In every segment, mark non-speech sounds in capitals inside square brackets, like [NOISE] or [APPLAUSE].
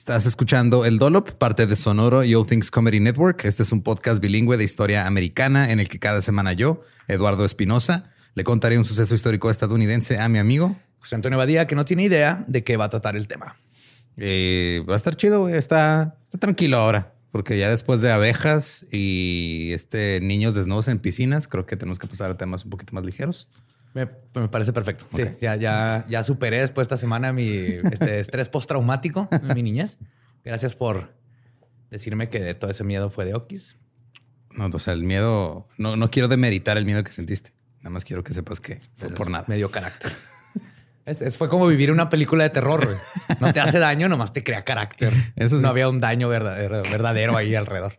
Estás escuchando El Dolop, parte de Sonoro y All Things Comedy Network. Este es un podcast bilingüe de historia americana en el que cada semana yo, Eduardo Espinosa, le contaré un suceso histórico estadounidense a mi amigo José Antonio Badía, que no tiene idea de qué va a tratar el tema. Eh, va a estar chido, güey. Está, está tranquilo ahora, porque ya después de abejas y este niños desnudos en piscinas, creo que tenemos que pasar a temas un poquito más ligeros. Me, me parece perfecto. Sí, ya, ya, ya superé después de esta semana mi este, estrés postraumático en mi niñez. Gracias por decirme que todo ese miedo fue de Okis. No, o sea, el miedo, no, no quiero demeritar el miedo que sentiste. Nada más quiero que sepas que fue por nada. Me dio carácter. Es, es- fue como vivir una película de terror. No te hace daño, nomás te crea carácter. Eso sí. No había un daño verdadero, verdadero ahí alrededor.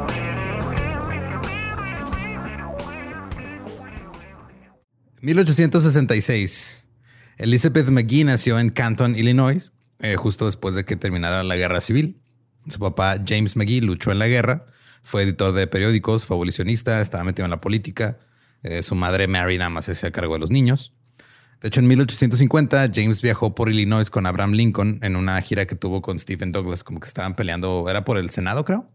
1866. Elizabeth McGee nació en Canton, Illinois, eh, justo después de que terminara la guerra civil. Su papá, James McGee, luchó en la guerra, fue editor de periódicos, fue abolicionista, estaba metido en la política. Eh, su madre, Mary, nada más se hacía cargo de los niños. De hecho, en 1850, James viajó por Illinois con Abraham Lincoln en una gira que tuvo con Stephen Douglas, como que estaban peleando, era por el Senado, creo.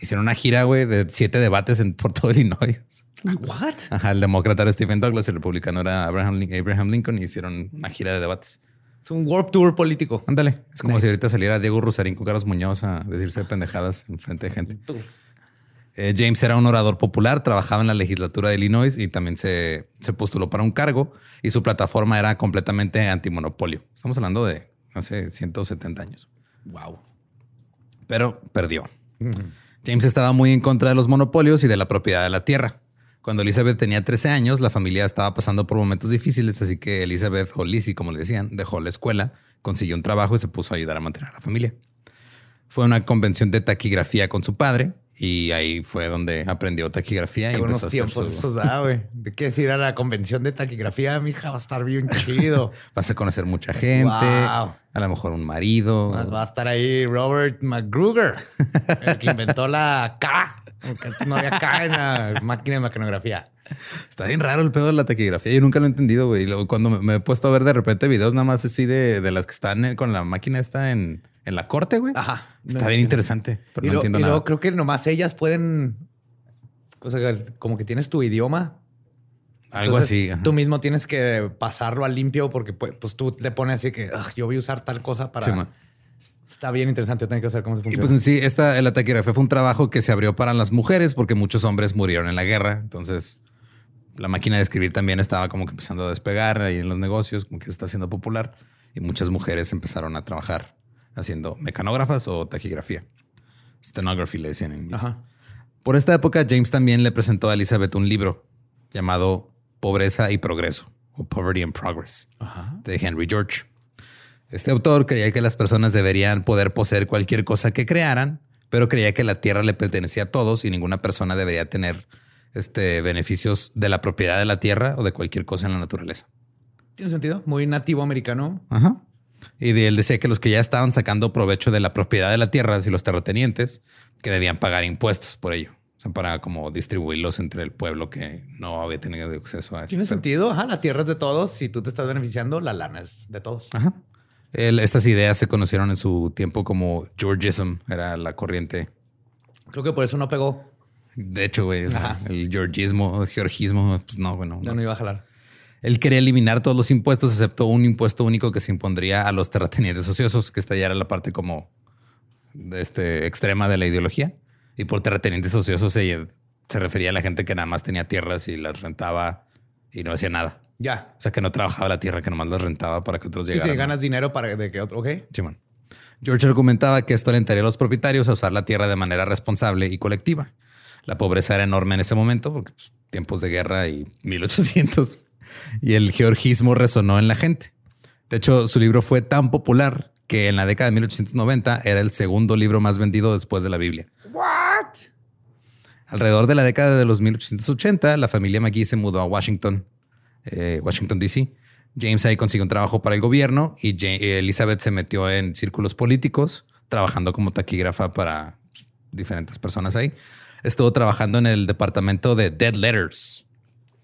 Hicieron una gira, güey, de siete debates en, por todo Illinois. What? Ajá, el demócrata era Stephen Douglas, el republicano era Abraham, Lin- Abraham Lincoln y hicieron una gira de debates. Es un warp tour político. Ándale, es como si ahorita saliera Diego Rusarín con Carlos Muñoz a decirse pendejadas en frente de gente. Eh, James era un orador popular, trabajaba en la legislatura de Illinois y también se, se postuló para un cargo y su plataforma era completamente antimonopolio. Estamos hablando de hace 170 años, Wow. pero perdió. James estaba muy en contra de los monopolios y de la propiedad de la tierra. Cuando Elizabeth tenía 13 años, la familia estaba pasando por momentos difíciles, así que Elizabeth, o Lizzie, como le decían, dejó la escuela, consiguió un trabajo y se puso a ayudar a mantener a la familia. Fue una convención de taquigrafía con su padre y ahí fue donde aprendió taquigrafía y Qué empezó buenos a hacer tiempos su- esos, ah, güey. ¿De qué decir a la convención de taquigrafía? Mi hija va a estar bien [LAUGHS] chido. Vas a conocer mucha gente, Wow. a lo mejor un marido. Va a estar ahí Robert McGruger, el que inventó la K. No había K en la máquina de mecanografía. Está bien raro el pedo de la taquigrafía. Yo nunca lo he entendido, güey. Y luego Cuando me, me he puesto a ver de repente videos nada más así de, de las que están en- con la máquina esta en, en la corte, güey. Ajá. Está No bien interesante, pero y no lo- entiendo y nada. luego creo que nomás ellas pueden. O sea, como que tienes tu idioma. Algo Entonces, así. ajá. Tú mismo tienes que pasarlo al limpio porque pues, pues, tú le pones así que "Ugh, yo voy a usar tal cosa para. Sí. Está bien interesante. Yo tengo que saber cómo se Y funciona. pues en sí, esta, la taquigrafía fue un trabajo que se abrió para las mujeres porque muchos hombres murieron en la guerra. Entonces, la máquina de escribir también estaba como que empezando a despegar ahí en los negocios, como que se está haciendo popular. Y muchas mujeres empezaron a trabajar haciendo mecanógrafas o taquigrafía. Stenography le decían en inglés. Ajá. Por esta época, James también le presentó a Elizabeth un libro llamado Pobreza y Progreso o Poverty and Progress Ajá. de Henry George. Este autor creía que las personas deberían poder poseer cualquier cosa que crearan, pero creía que la tierra le pertenecía a todos y ninguna persona debería tener este, beneficios de la propiedad de la tierra o de cualquier cosa en la naturaleza. Tiene sentido. Muy nativo americano. Ajá. Y de él decía que los que ya estaban sacando provecho de la propiedad de la tierra, así los terratenientes, que debían pagar impuestos por ello. O sea, para como distribuirlos entre el pueblo que no había tenido acceso a eso. Tiene sentido. Ajá. La tierra es de todos. Si tú te estás beneficiando, la lana es de todos. Ajá. El- estas ideas se conocieron en su tiempo como Georgism, era la corriente. Creo que por eso no pegó. De hecho, güey, o sea, Ajá. el georgismo, el georgismo, pues no, bueno. No, no. no iba a jalar. Él quería eliminar todos los impuestos excepto un impuesto único que se impondría a los terratenientes ociosos, que esta ya era la parte como este, extrema de la ideología. Y por terratenientes ociosos se, se refería a la gente que nada más tenía tierras y las rentaba y no hacía nada. Ya. O sea, que no trabajaba la tierra, que nomás las rentaba para que otros llegaran. Sí, sí, ganas dinero para de que otro, ok. Simón. George argumentaba que esto alentaría a los propietarios a usar la tierra de manera responsable y colectiva. La pobreza era enorme en ese momento, porque pues, tiempos de guerra y 1800, y el georgismo resonó en la gente. De hecho, su libro fue tan popular que en la década de 1890 era el segundo libro más vendido después de la Biblia. What? Alrededor de la década de los 1880, la familia McGee se mudó a Washington, eh, Washington, D.C. James ahí consiguió un trabajo para el gobierno y Elizabeth se metió en círculos políticos, trabajando como taquígrafa para diferentes personas ahí. Estuvo trabajando en el departamento de Dead Letters,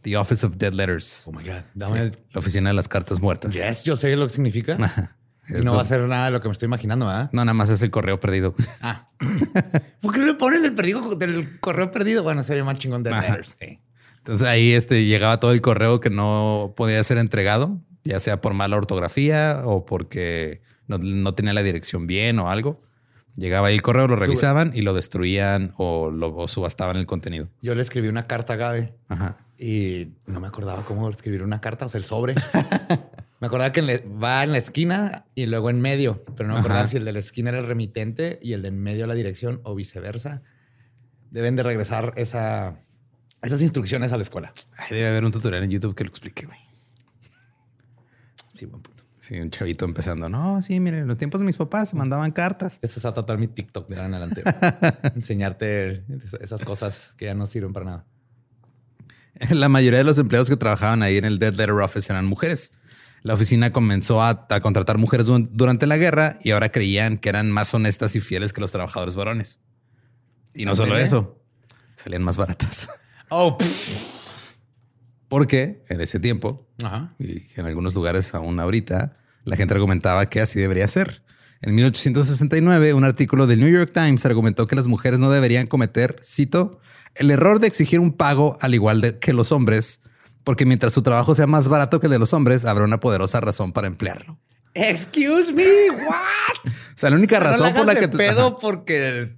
The Office of Dead Letters. Oh my God. Dame La oficina de las cartas muertas. Yes, yo sé lo que significa. [LAUGHS] Y no va a ser nada de lo que me estoy imaginando, ¿verdad? No, nada más es el correo perdido. Ah. [LAUGHS] ¿Por qué no le ponen del perdido del correo perdido? Bueno, se llama chingón de letters. Entonces ahí este, llegaba todo el correo que no podía ser entregado, ya sea por mala ortografía o porque no, tenía la dirección bien o algo. Llegaba ahí el correo, lo revisaban y lo destruían o lo subastaban el contenido. Yo le escribí una carta a Gabe y no me acordaba cómo escribir una carta, o sea, el sobre. [LAUGHS] Me acordaba que va en la esquina y luego en medio, pero no me acordaba si el de la esquina era el remitente y el de en medio la dirección o viceversa. Deben de regresar esa, esas instrucciones a la escuela. debe haber un tutorial en YouTube que lo explique, güey. Sí, buen punto. Sí, un chavito empezando. No, sí, miren, en los tiempos de mis papás se mandaban cartas. Eso es a tratar mi TikTok de ahora en adelante. [LAUGHS] Enseñarte esas cosas que ya no sirven para nada. La mayoría de los empleados que trabajaban ahí en el Dead Letter Office eran mujeres. La oficina comenzó a, contratar mujeres durante la guerra y ahora creían que eran más honestas y fieles que los trabajadores varones. Y no solo eso, salían más baratas. Oh, porque en ese tiempo y en algunos lugares aún ahorita, la gente argumentaba que así debería ser. En 1869, un artículo del New York Times argumentó que las mujeres no deberían cometer, cito, el error de exigir un pago al igual que los hombres porque mientras su trabajo sea más barato que el de los hombres, habrá una poderosa razón para emplearlo. Excuse me, what? o sea, la única razón por la que te pedo porque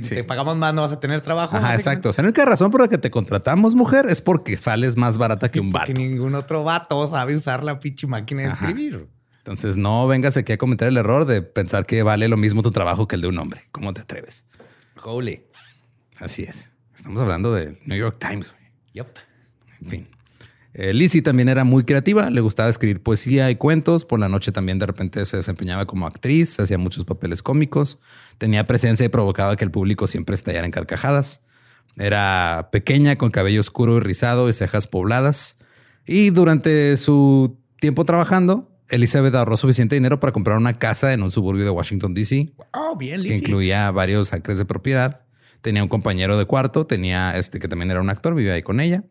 si te pagamos más no vas a tener trabajo. Ajá, exacto. O sea, la única razón por la que te contratamos, mujer, es porque sales más barata que un vato. Que ningún otro vato sabe usar la pinche máquina de escribir. Entonces, no vengas aquí a cometer el error de pensar que vale lo mismo tu trabajo que el de un hombre. ¿Cómo te atreves? Holy. Así es. Estamos hablando del New York Times. Yep. En fin. Eh, Lizzie también era muy creativa, le gustaba escribir poesía y cuentos. Por la noche también de repente se desempeñaba como actriz, hacía muchos papeles cómicos, tenía presencia y provocaba que el público siempre estallara en carcajadas. Era pequeña, con cabello oscuro y rizado y cejas pobladas. Y durante su tiempo trabajando, Elizabeth ahorró suficiente dinero para comprar una casa en un suburbio de Washington, D.C. Oh, bien, Que incluía varios acres de propiedad. Tenía un compañero de cuarto, tenía este que también era un actor, vivía ahí con ella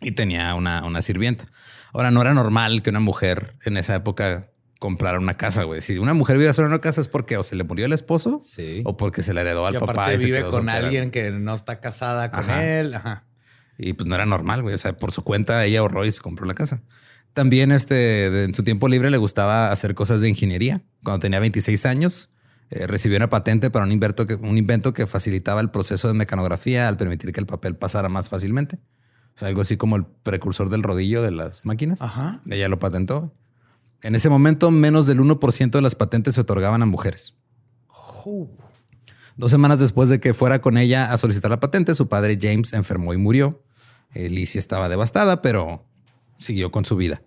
y tenía una, una sirvienta. Ahora, no era normal que una mujer en esa época comprara una casa, güey. Si una mujer vive sola en una casa es porque o se le murió el esposo o porque se le heredó al papá. Y vive con alguien que no está casada con él. Y pues no era normal, güey. O sea, por su cuenta ella ahorró y se compró la casa. También este, en su tiempo libre le gustaba hacer cosas de ingeniería. Cuando tenía 26 años, eh, recibió una patente para un invento, que, un invento que facilitaba el proceso de mecanografía al permitir que el papel pasara más fácilmente. O sea, algo así como el precursor del rodillo de las máquinas. Ajá. Ella lo patentó. En ese momento, menos del 1% de las patentes se otorgaban a mujeres. Oh. Dos semanas después de que fuera con ella a solicitar la patente, su padre James enfermó y murió. Eh, Lizzie estaba devastada, pero siguió con su vida.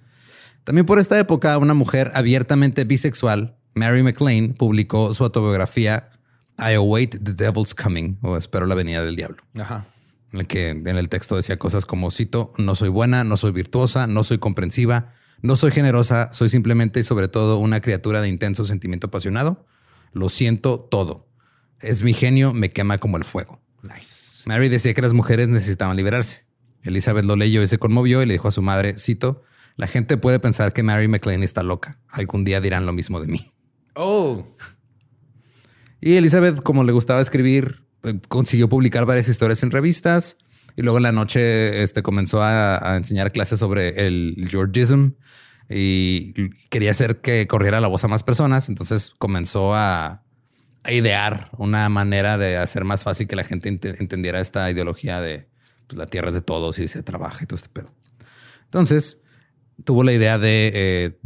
También por esta época, una mujer abiertamente bisexual, Mary McLean, publicó su autobiografía I Await the Devil's Coming, o Espero la venida del diablo. Ajá en el que en el texto decía cosas como, cito, no soy buena, no soy virtuosa, no soy comprensiva, no soy generosa, soy simplemente y sobre todo una criatura de intenso sentimiento apasionado. Lo siento todo. Es mi genio, me quema como el fuego. Nice. Mary decía que las mujeres necesitaban liberarse. Elizabeth lo leyó y se conmovió y le dijo a su madre, cito, la gente puede pensar que Mary McLean está loca. Algún día dirán lo mismo de mí. Oh. Y Elizabeth, como le gustaba escribir, consiguió publicar varias historias en revistas Y luego en la noche este, comenzó a, enseñar clases sobre el Georgism y quería hacer que corriera la voz a más personas. Entonces comenzó a, idear una manera de hacer más fácil que la gente entendiera esta ideología de pues, la tierra es de todos y se trabaja y todo este pedo. Entonces tuvo la idea de, eh,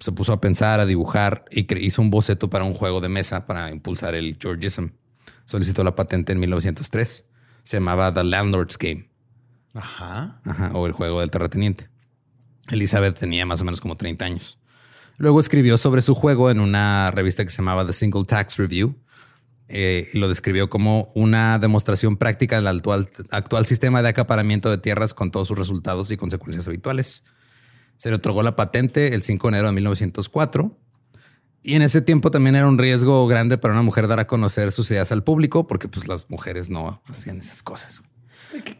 se puso a pensar, a dibujar y hizo un boceto para un juego de mesa para impulsar el Georgism. Solicitó la patente en 1903 se llamaba The Landlord's Game. Ajá. Ajá. O el juego del terrateniente. Elizabeth tenía más o menos como 30 años. Luego escribió sobre su juego en una revista que se llamaba The Single Tax Review eh, y lo describió como una demostración práctica del actual, actual sistema de acaparamiento de tierras con todos sus resultados y consecuencias habituales. Se le otorgó la patente el 5 de enero de 1904 y en ese tiempo también era un riesgo grande para una mujer dar a conocer sus ideas al público, porque pues las mujeres no hacían esas cosas.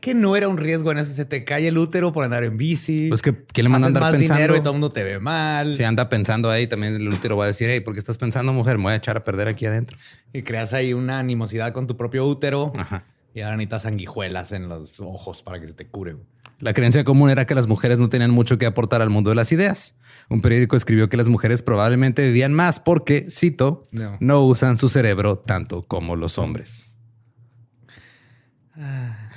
Que, no era un riesgo en eso. Se te cae el útero por andar en bici. Pues que, le manda andar más pensando. dinero y todo el mundo te ve mal. Si anda pensando ahí, también el útero va a decir, hey, ¿por qué estás pensando, mujer? Me voy a echar a perder aquí adentro. Y creas ahí una animosidad con tu propio útero. Ajá. Y ahora necesitas sanguijuelas en los ojos para que se te cure. La creencia común era que las mujeres no tenían mucho que aportar al mundo de las ideas. Un periódico escribió que las mujeres probablemente vivían más porque, cito, no, usan su cerebro tanto como los hombres. Ah.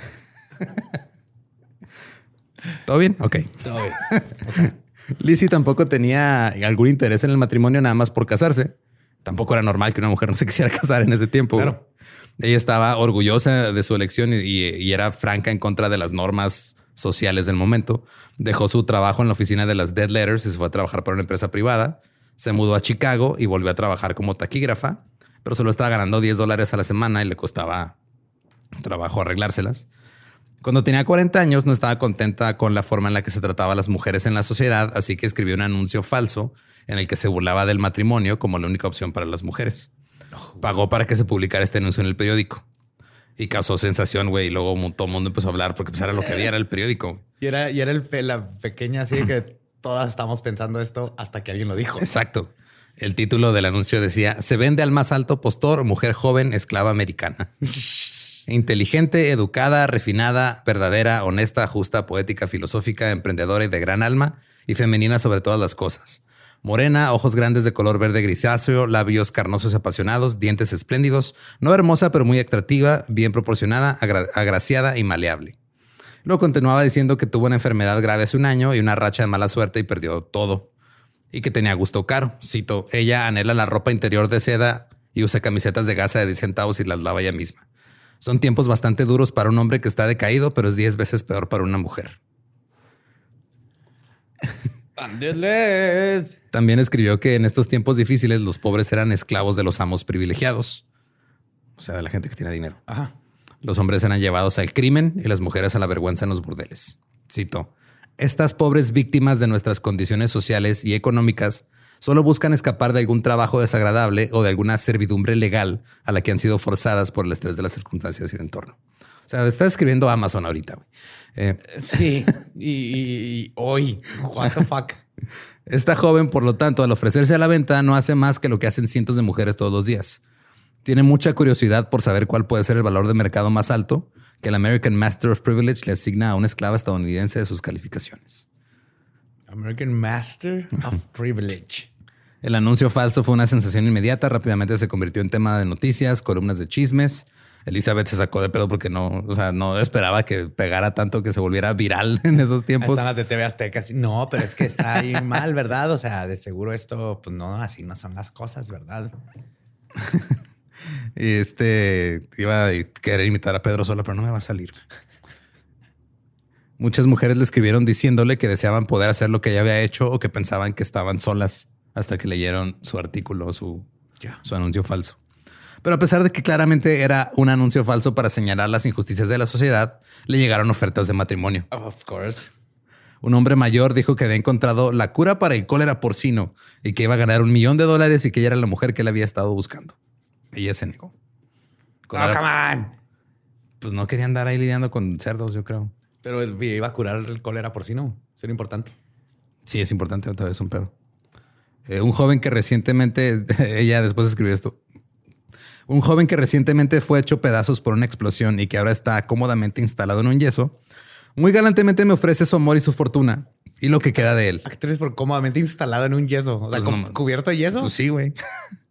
¿Todo bien? Ok. Todo bien. [LAUGHS] Lizzie tampoco tenía algún interés en el matrimonio nada más por casarse. Tampoco era normal que una mujer no se quisiera casar en ese tiempo. Claro. Ella estaba orgullosa de su elección y, era franca en contra de las normas sociales del momento. Dejó su trabajo en la oficina de las Dead Letters y se fue a trabajar para una empresa privada. Se mudó a Chicago y volvió a trabajar como taquígrafa, pero solo estaba ganando 10 dólares a la semana y le costaba trabajo arreglárselas. Cuando tenía 40 años no estaba contenta con la forma en la que se trataba a las mujeres en la sociedad, así que escribió un anuncio falso en el que se burlaba del matrimonio como la única opción para las mujeres. Pagó para que se publicara este anuncio en el periódico. Y causó sensación, güey. Y luego todo el mundo empezó a hablar porque pues, era lo que había, era el periódico. Y era, y era el, la pequeña así que todas estamos pensando esto hasta que alguien lo dijo. Exacto. El título del anuncio decía, se vende al más alto postor, mujer joven, esclava americana. [LAUGHS] Inteligente, educada, refinada, verdadera, honesta, justa, poética, filosófica, emprendedora y de gran alma, y femenina sobre todas las cosas. Morena, ojos grandes de color verde grisáceo, labios carnosos y apasionados, dientes espléndidos, no hermosa pero muy atractiva, bien proporcionada, agraciada y maleable. Luego continuaba diciendo que tuvo una enfermedad grave hace un año y una racha de mala suerte y perdió todo. Y que tenía gusto caro. Cito, ella anhela la ropa interior de seda y usa camisetas de gasa de 10 centavos y las lava ella misma. Son tiempos bastante duros para un hombre que está decaído, pero es 10 veces peor para una mujer. También escribió que en estos tiempos difíciles los pobres eran esclavos de los amos privilegiados, o sea, de la gente que tiene dinero. Los hombres eran llevados al crimen y las mujeres a la vergüenza en los burdeles. Cito, estas pobres víctimas de nuestras condiciones sociales y económicas solo buscan escapar de algún trabajo desagradable o de alguna servidumbre legal a la que han sido forzadas por el estrés de las circunstancias y el entorno. O sea, está escribiendo Amazon ahorita. Eh, sí, [LAUGHS] y, hoy, what the fuck. Esta joven, por lo tanto, al ofrecerse a la venta, no hace más que lo que hacen cientos de mujeres todos los días. Tiene mucha curiosidad por saber cuál puede ser el valor de mercado más alto que el American Master of Privilege le asigna a una esclava estadounidense de sus calificaciones. American Master of [LAUGHS] Privilege. El anuncio falso fue una sensación inmediata, rápidamente se convirtió en tema de noticias, columnas de chismes Elizabeth se sacó de pedo porque no, o sea, no esperaba que pegara tanto que se volviera viral [LAUGHS] en esos tiempos. Están las de TV Azteca. No, pero es que está ahí [LAUGHS] mal, ¿verdad? O sea, de seguro esto, pues no, así no son las cosas, ¿verdad? y [LAUGHS] este iba a querer imitar a Pedro Sola, pero no me va a salir. Muchas mujeres le escribieron diciéndole que deseaban poder hacer lo que ella había hecho o que pensaban que estaban solas hasta que leyeron su artículo, su, su anuncio falso. Pero a pesar de que claramente era un anuncio falso para señalar las injusticias de la sociedad, le llegaron ofertas de matrimonio. Of course. Un hombre mayor dijo que había encontrado la cura para el cólera porcino y que iba a ganar un millón de dólares y que ella era la mujer que él había estado buscando. Ella se negó. come on. Pues no quería andar ahí lidiando con cerdos, yo creo. Pero él iba a curar el cólera porcino. Eso era importante. Sí, es importante. Otra vez un pedo. Eh, un joven que recientemente, [LAUGHS] ella después escribió esto. Un joven que recientemente fue hecho pedazos por una explosión y que ahora está cómodamente instalado en un yeso, muy galantemente me ofrece su amor y su fortuna y lo que queda de él. Actriz por cómodamente instalado en un yeso, o sea, Pues no, cubierto de yeso. Pues sí, güey.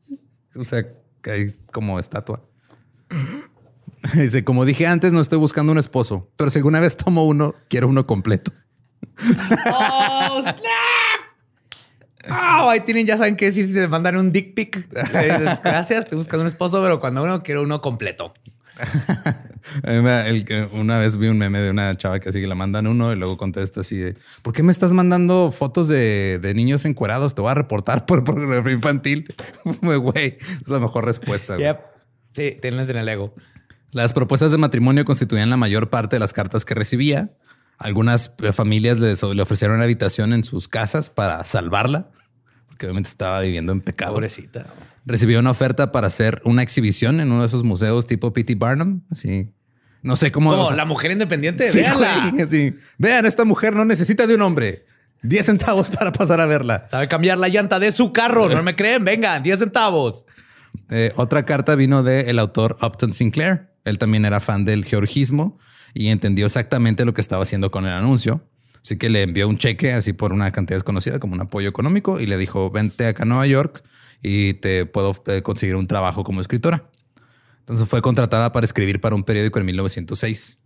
[LAUGHS] o sea, que hay como estatua. [LAUGHS] Dice, como dije antes, no estoy buscando un esposo, pero si alguna vez tomo uno, quiero uno completo. [LAUGHS] ¡Oh, snap! Oh, ahí tienen, ya saben qué decir si te mandan un dick pic. [LAUGHS] Le dices, gracias, estoy buscando un esposo, pero cuando uno quiero uno completo. [LAUGHS] Una vez vi un meme de una chava que así que le mandan uno y luego contesta así de ¿Por qué me estás mandando fotos de, de niños encuerados? Te voy a reportar por pornografía [LAUGHS] infantil. Güey, es la mejor respuesta. Yep. Sí, tienes en el ego. Las propuestas de matrimonio constituían la mayor parte de las cartas que recibía. Algunas eh, familias le, le ofrecieron una habitación en sus casas para salvarla, porque obviamente estaba viviendo en pecado. Pobrecita. Recibió una oferta para hacer una exhibición en uno de esos museos tipo P.T. Barnum. Así. No sé cómo. No, o sea, la mujer independiente, sí, véanla. güey. Vean, esta mujer no necesita de un hombre. 10 centavos para pasar a verla. Sabe cambiar la llanta de su carro. ¿No me creen? Vengan, 10 centavos. Eh, otra carta vino del autor Upton Sinclair. Él también era fan del georgismo y entendió exactamente lo que estaba haciendo con el anuncio. Así que le envió un cheque así por una cantidad desconocida como un apoyo económico y le dijo, vente acá a Nueva York y te puedo eh, conseguir un trabajo como escritora. Entonces fue contratada para escribir para un periódico en 1906.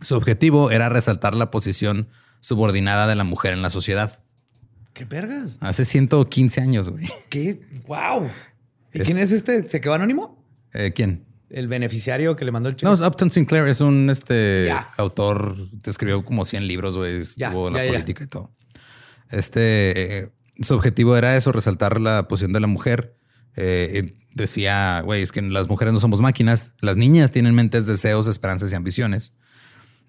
Su objetivo era resaltar la posición subordinada de la mujer en la sociedad. ¿Qué vergas? Hace 115 años, güey. ¿Qué? ¡Wow! ¿Y Es- quién es este? ¿Se quedó anónimo? Eh, ¿Quién? El beneficiario que le mandó el cheque. No, es Upton Sinclair es un este Ya. autor, te escribió como 100 libros, güey, estuvo en la política y todo. Este, eh, su objetivo era eso, resaltar la posición de la mujer. Eh, decía, güey, es que las mujeres no somos máquinas, las niñas tienen mentes, deseos, esperanzas y ambiciones.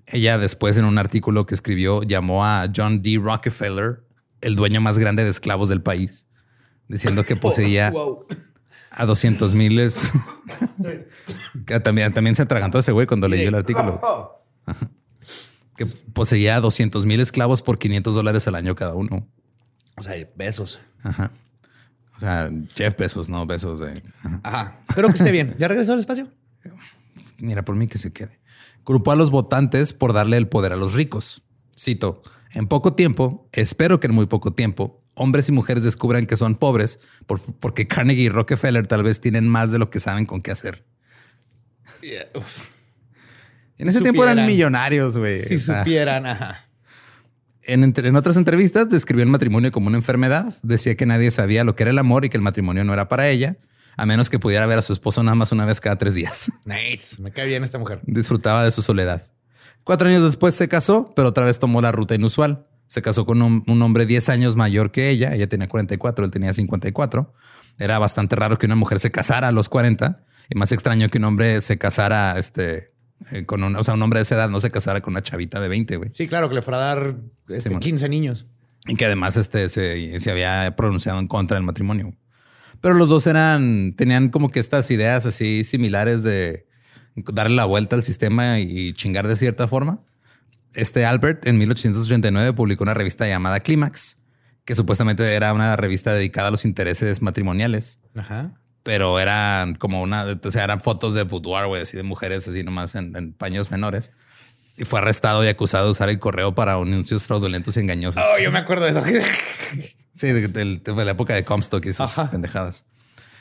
Ella después en un artículo que escribió llamó a John D. Rockefeller el dueño más grande de esclavos del país, diciendo que [LAUGHS] poseía Wow. A 200 miles. [LAUGHS] también, también se atragantó ese güey cuando leyó el artículo. Que poseía 200 mil esclavos por 500 dólares al año cada uno. O sea, besos. Ajá. O sea, Jeff Bezos, no besos de. ajá. Ajá. Espero que esté bien. ¿Ya regresó al espacio? Mira, por mí que se quede. Grupó a los votantes por darle el poder a los ricos. Cito: En poco tiempo, espero que en muy poco tiempo, hombres y mujeres descubran que son pobres por- porque Carnegie y Rockefeller tal vez tienen más de lo que saben con qué hacer. En ese tiempo eran millonarios, güey. Si O sea, supieran. Ajá. En otras entrevistas describió el matrimonio como una enfermedad. Decía que nadie sabía lo que era el amor y que el matrimonio no era para ella, a menos que pudiera ver a su esposo nada más una vez cada tres días. [LAUGHS] Nice. Me cae bien esta mujer. Disfrutaba de su soledad. Cuatro años después se casó, pero otra vez tomó la ruta inusual. Se casó con un, un hombre 10 años mayor que ella. Ella tenía 44, él tenía 54. Era bastante raro que una mujer se casara a los 40 y más extraño que un hombre se casara este, eh, con un, o sea, un hombre de esa edad no se casara con una chavita de 20, güey. Sí, claro, que le fuera a dar este, Simón. 15 niños. Y que además este, se, se había pronunciado en contra del matrimonio. Pero los dos eran, tenían como que estas ideas así similares de darle la vuelta al sistema y chingar de cierta forma. Este Albert en 1889 publicó una revista llamada Clímax, que supuestamente era una revista dedicada a los intereses matrimoniales, Ajá. pero eran como una, o sea, eran fotos de boudoir, güey, así de mujeres así nomás en, en paños menores. Y fue arrestado y acusado de usar el correo para anuncios fraudulentos y engañosos. Oh, yo me acuerdo de eso. [LAUGHS] Sí, de, de- de la época de Comstock y esas Ajá. pendejadas.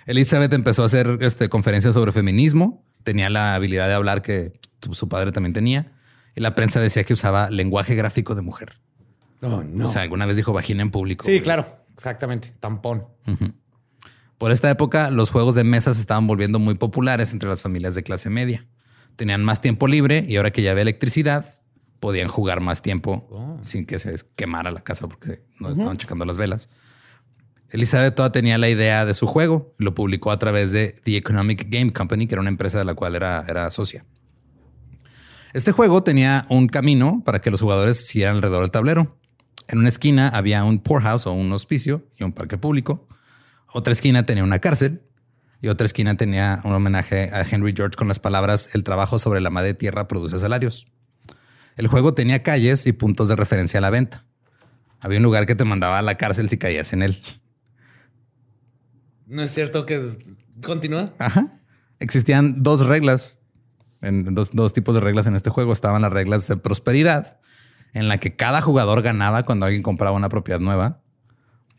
Elizabeth empezó a hacer este, conferencias sobre feminismo. Tenía la habilidad de hablar que su padre también tenía. Y la prensa decía que usaba lenguaje gráfico de mujer. No, no. O sea, alguna vez dijo vagina en público. sí, güey. claro. Exactamente. Tampón. Por esta época, los juegos de mesa se estaban volviendo muy populares entre las familias de clase media. Tenían más tiempo libre y ahora que ya había electricidad, podían jugar más tiempo Oh. sin que se quemara la casa porque no estaban checando las velas. Elizabeth toda tenía la idea de su juego. Lo publicó a través de The Economic Game Company, que era una empresa de la cual era, era socia. Este juego tenía un camino para que los jugadores siguieran alrededor del tablero. En una esquina había un poorhouse o un hospicio y un parque público. Otra esquina tenía una cárcel y otra esquina tenía un homenaje a Henry George con las palabras el trabajo sobre la madre tierra produce salarios. El juego tenía calles y puntos de referencia a la venta. Había un lugar que te mandaba a la cárcel si caías en él. No es cierto que continúa. Ajá. Existían dos reglas, en dos, dos tipos de reglas en este juego. Estaban las reglas de prosperidad, en la que cada jugador ganaba cuando alguien compraba una propiedad nueva.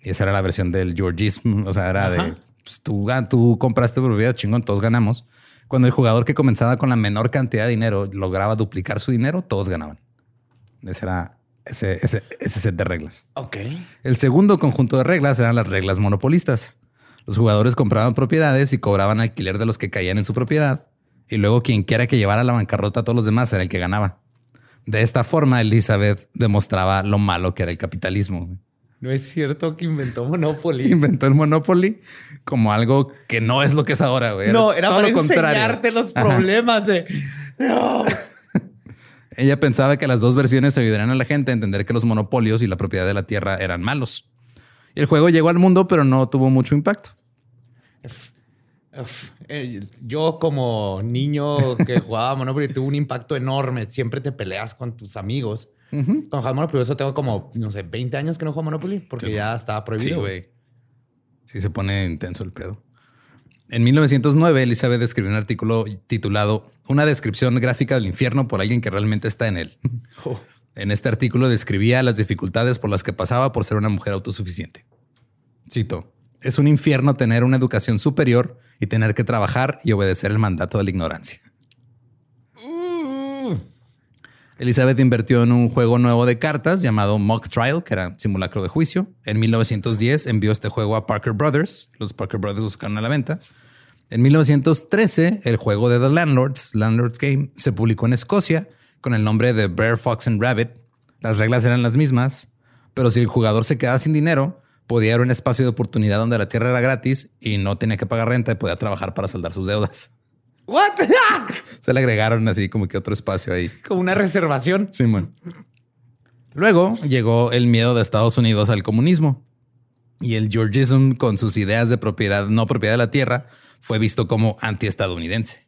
Y esa era la versión del Georgism. O sea, era de pues, tú, tú compraste propiedad, chingón, todos ganamos. Cuando el jugador que comenzaba con la menor cantidad de dinero lograba duplicar su dinero, todos ganaban. Ese era ese, ese, ese set de reglas. Ok. El segundo conjunto de reglas eran las reglas monopolistas. Los jugadores compraban propiedades y cobraban alquiler de los que caían en su propiedad. Y luego quien quiera que llevara la bancarrota a todos los demás era el que ganaba. De esta forma, Elizabeth demostraba lo malo que era el capitalismo. No es cierto que inventó [LAUGHS] Monopoly. Inventó el Monopoly como algo que no es lo que es ahora, güey. No, era todo para lo enseñarte los problemas de... No. [LAUGHS] Ella pensaba que las dos versiones ayudarían a la gente a entender que los monopolios y la propiedad de la tierra eran malos. Y el juego llegó al mundo, pero no tuvo mucho impacto. Eh, yo como niño que [LAUGHS] jugaba Monopoly tuve un impacto enorme. Siempre te peleas con tus amigos. Con jugar Monopoly, eso tengo como, no sé, 20 años que no juego Monopoly porque ya estaba prohibido. Sí, güey. Sí, se pone intenso el pedo. En 1909, Elizabeth escribió un artículo titulado Una descripción gráfica del infierno por alguien que realmente está en él. [LAUGHS] Oh. En este artículo describía las dificultades por las que pasaba por ser una mujer autosuficiente. Cito, es un infierno tener una educación superior y tener que trabajar y obedecer el mandato de la ignorancia. Mm. Elizabeth invirtió en un juego nuevo de cartas llamado Mock Trial, que era simulacro de juicio. En 1910 envió este juego a Parker Brothers. Los Parker Brothers buscaron a la venta. En 1913, el juego de The Landlords, Landlords Game, se publicó en Escocia con el nombre de Bear, Fox and Rabbit. Las reglas eran las mismas, pero si el jugador se quedaba sin dinero, podía a un espacio de oportunidad donde la tierra era gratis y no tenía que pagar renta y podía trabajar para saldar sus deudas. What? [LAUGHS] se le agregaron así como que otro espacio ahí. Como una reservación. Sí, man. Luego llegó el miedo de Estados Unidos al comunismo y el Georgism con sus ideas de propiedad, no propiedad de la tierra, fue visto como antiestadounidense.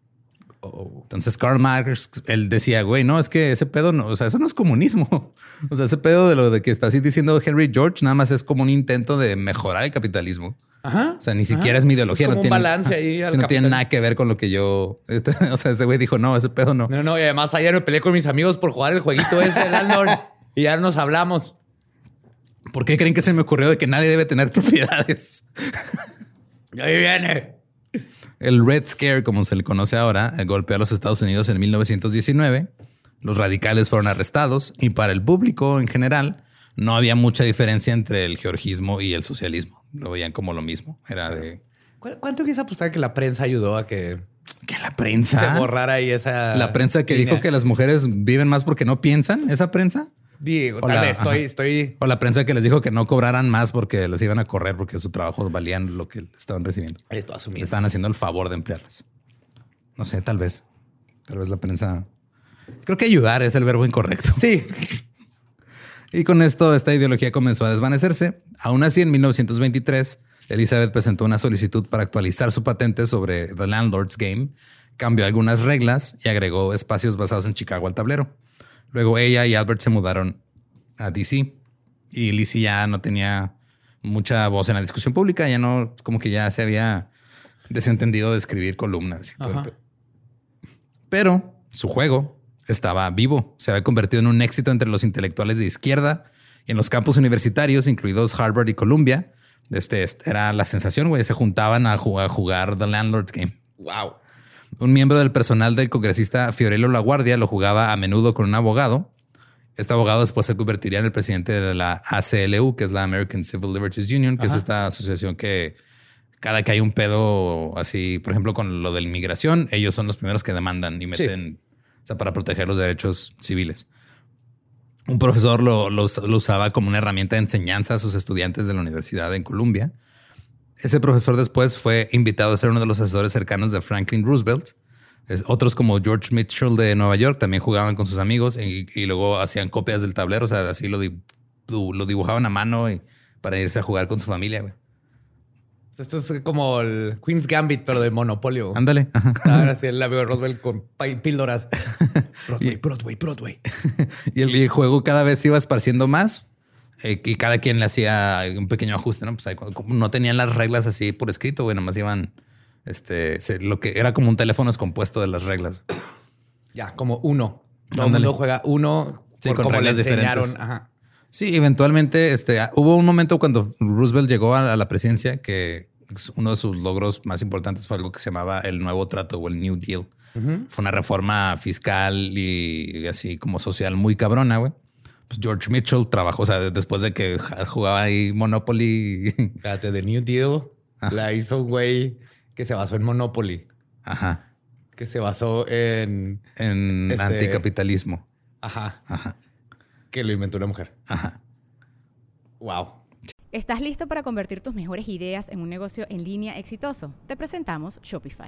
Oh. Entonces Karl Marx, él decía, güey, no, es que ese pedo no, o sea, eso no es comunismo. [LAUGHS] O sea, ese pedo de lo de que está así diciendo Henry George, nada más es como un intento de mejorar el capitalismo. Ajá. O sea, ni siquiera es mi ideología. no tiene, balance ahí. no tiene nada que ver con lo que yo. [LAUGHS] o sea, ese güey dijo, no, ese pedo no. No, no. Y además ayer me peleé con mis amigos por jugar el jueguito ese, Landlord, y ya nos hablamos. ¿Por qué creen que se me ocurrió de que nadie debe tener [LAUGHS] propiedades? Y ahí viene. El Red Scare, como se le conoce ahora, eh, golpeó a los Estados Unidos en 1919. Los radicales fueron arrestados y para el público en general no había mucha diferencia entre el georgismo y el socialismo. Lo veían como lo mismo. Era de... ¿Cuánto quieres apostar que la prensa ayudó a que... Que la prensa... Se borrara ahí esa... La prensa que dijo que las mujeres viven más porque no piensan, esa prensa. Digo, tal vez estoy, estoy. O la prensa que les dijo que no cobraran más porque los iban a correr porque su trabajo valían lo que estaban recibiendo. Esto. Estaban haciendo el favor de emplearlas. No sé, tal vez. Tal vez la prensa. Creo que ayudar es el verbo incorrecto. Sí. [LAUGHS] y con esto, esta ideología comenzó a desvanecerse. Aún así, en 1923, Elizabeth presentó una solicitud para actualizar su patente sobre The Landlord's Game, cambió algunas reglas y agregó espacios basados en Chicago al tablero. Luego ella y Albert se mudaron a DC y Lizzie ya no tenía mucha voz en la discusión pública, ya no, como que ya se había desentendido de escribir columnas. Pero su juego estaba vivo, se había convertido en un éxito entre los intelectuales de izquierda y en los campus universitarios, incluidos Harvard y Columbia. Este, era la sensación, güey. Se juntaban a jugar, a jugar The Landlord's Game. Wow. Un miembro del personal del congresista Fiorello La Guardia lo jugaba a menudo con un abogado. Este abogado después se convertiría en el presidente de la ACLU, que es la American Civil Liberties Union, que es esta asociación que cada que hay un pedo así, por ejemplo, con lo de la inmigración, ellos son los primeros que demandan y meten, o sea, para proteger los derechos civiles. Un profesor lo, lo, usaba como una herramienta de enseñanza a sus estudiantes de la universidad en Columbia. Ese profesor después fue invitado a ser uno de los asesores cercanos de Franklin Roosevelt. otros como George Mitchell de Nueva York también jugaban con sus amigos y, luego hacían copias del tablero. O sea, así lo, lo dibujaban a mano y, para irse a jugar con su familia. Esto es como el Queen's Gambit, pero de Monopolio. Ándale. Ahora sí, la veo Roosevelt con píldoras. [LAUGHS] Broadway, Broadway, Broadway. [LAUGHS] y el juego cada vez iba esparciendo más eh, y cada quien le hacía un pequeño ajuste, ¿no? Pues no tenían las reglas así por escrito, güey, nomás iban Este, lo que era como un teléfono descompuesto de las reglas. [CLEARS THROAT] Ya, como uno. Todo el mundo juega uno con reglas diferentes. Sí, eventualmente este, hubo un momento cuando Roosevelt llegó a la presidencia que uno de sus logros más importantes fue algo que se llamaba el nuevo trato o el New Deal. Fue una reforma fiscal y, así como social muy cabrona, güey. Pues George Mitchell trabajó, o sea, después de que jugaba ahí Monopoly. Espérate, The New Deal la hizo un güey que se basó en Monopoly. Ajá. Que se basó en... En este, anticapitalismo. Ajá. Ajá. Que lo inventó una mujer. Ajá. Wow. ¿Estás listo para convertir tus mejores ideas en un negocio en línea exitoso? Te presentamos Shopify.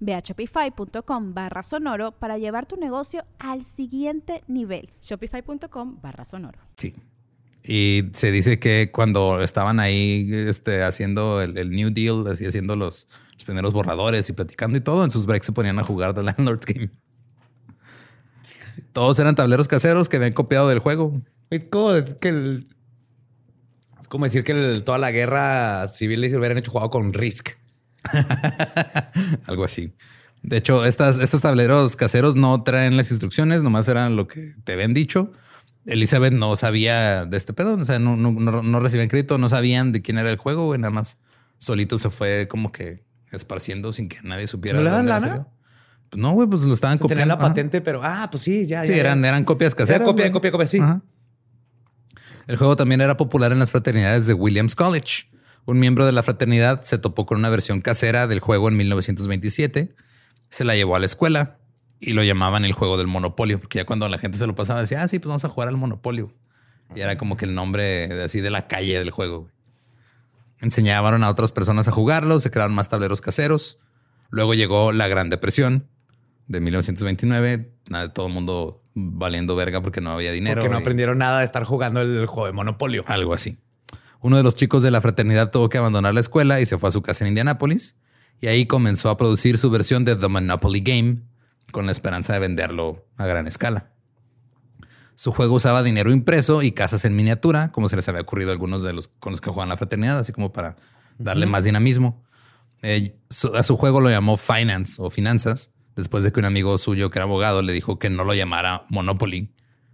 Ve a shopify.com barra sonoro para llevar tu negocio al siguiente nivel. Shopify.com barra sonoro. Sí. Y se dice que cuando estaban ahí este, haciendo el, New Deal, así haciendo los, primeros borradores y platicando y todo, en sus breaks se ponían a jugar The Landlord's Game. Todos eran tableros caseros que habían copiado del juego. Es como que es como decir que toda la guerra civil se hubieran hecho jugado con Risk. [LAUGHS] Algo así. De hecho, estas, estos tableros caseros no traen las instrucciones, nomás eran lo que te habían dicho. Elizabeth no sabía de este pedo, o sea, no, no, no, recibían crédito, no sabían de quién era el juego, güey, nada más solito se fue como que esparciendo sin que nadie supiera. ¿No le dan lana? Pues no, güey, pues lo estaban copiando. Tenían la patente, pero ah, pues sí, ya. Sí, eran, eran copias caseras. copia, copia, copia, sí. El juego también era popular en las fraternidades de Williams College un miembro de la fraternidad se topó con una versión casera del juego en 1927, se la llevó a la escuela y lo llamaban el juego del monopolio, porque ya cuando la gente se lo pasaba decía, ah, sí, pues vamos a jugar al monopolio. Y era como que el nombre de, así de la calle del juego. Enseñaban a otras personas a jugarlo, se crearon más tableros caseros. Luego llegó la Gran Depresión de 1929, todo el mundo valiendo verga porque no había dinero. Porque no aprendieron nada de estar jugando el juego de monopolio. Algo así. Uno de los chicos de la fraternidad tuvo que abandonar la escuela y se fue a su casa en Indianápolis. Y ahí comenzó a producir su versión de The Monopoly Game con la esperanza de venderlo a gran escala. Su juego usaba dinero impreso y casas en miniatura, como se les había ocurrido a algunos de los con los que juegan la fraternidad, así como para darle más dinamismo. Eh, a su juego lo llamó Finance o Finanzas, después de que un amigo suyo que era abogado le dijo que no lo llamara Monopoly,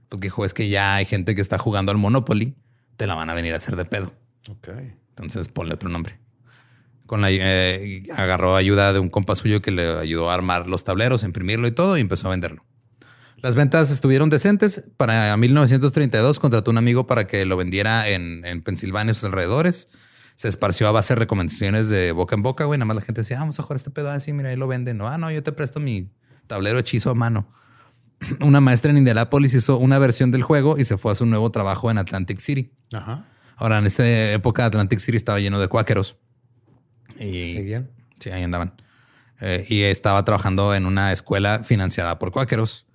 porque dijo es que ya hay gente que está jugando al Monopoly te la van a venir a hacer de pedo. Ok. Entonces ponle otro nombre. Con la, eh, agarró ayuda de un compa suyo que le ayudó a armar los tableros, imprimirlo y todo y empezó a venderlo. Las ventas estuvieron decentes. Para 1932 contrató un amigo para que lo vendiera en, en Pensilvania y sus alrededores. Se esparció a base de recomendaciones de boca en boca, güey. Nada más la gente decía, ah, vamos a jugar este pedo así, ah, mira, ahí lo venden. No, ah, no, yo te presto mi tablero hechizo a mano. [CLEARS THROAT] Una maestra en Indianapolis hizo una versión del juego y se fue a su nuevo trabajo en Atlantic City. Ajá. Ahora, en esta época, Atlantic City estaba lleno de cuáqueros. Y, ¿Seguían? Sí, ahí andaban. Eh, y estaba trabajando en una escuela financiada por cuáqueros.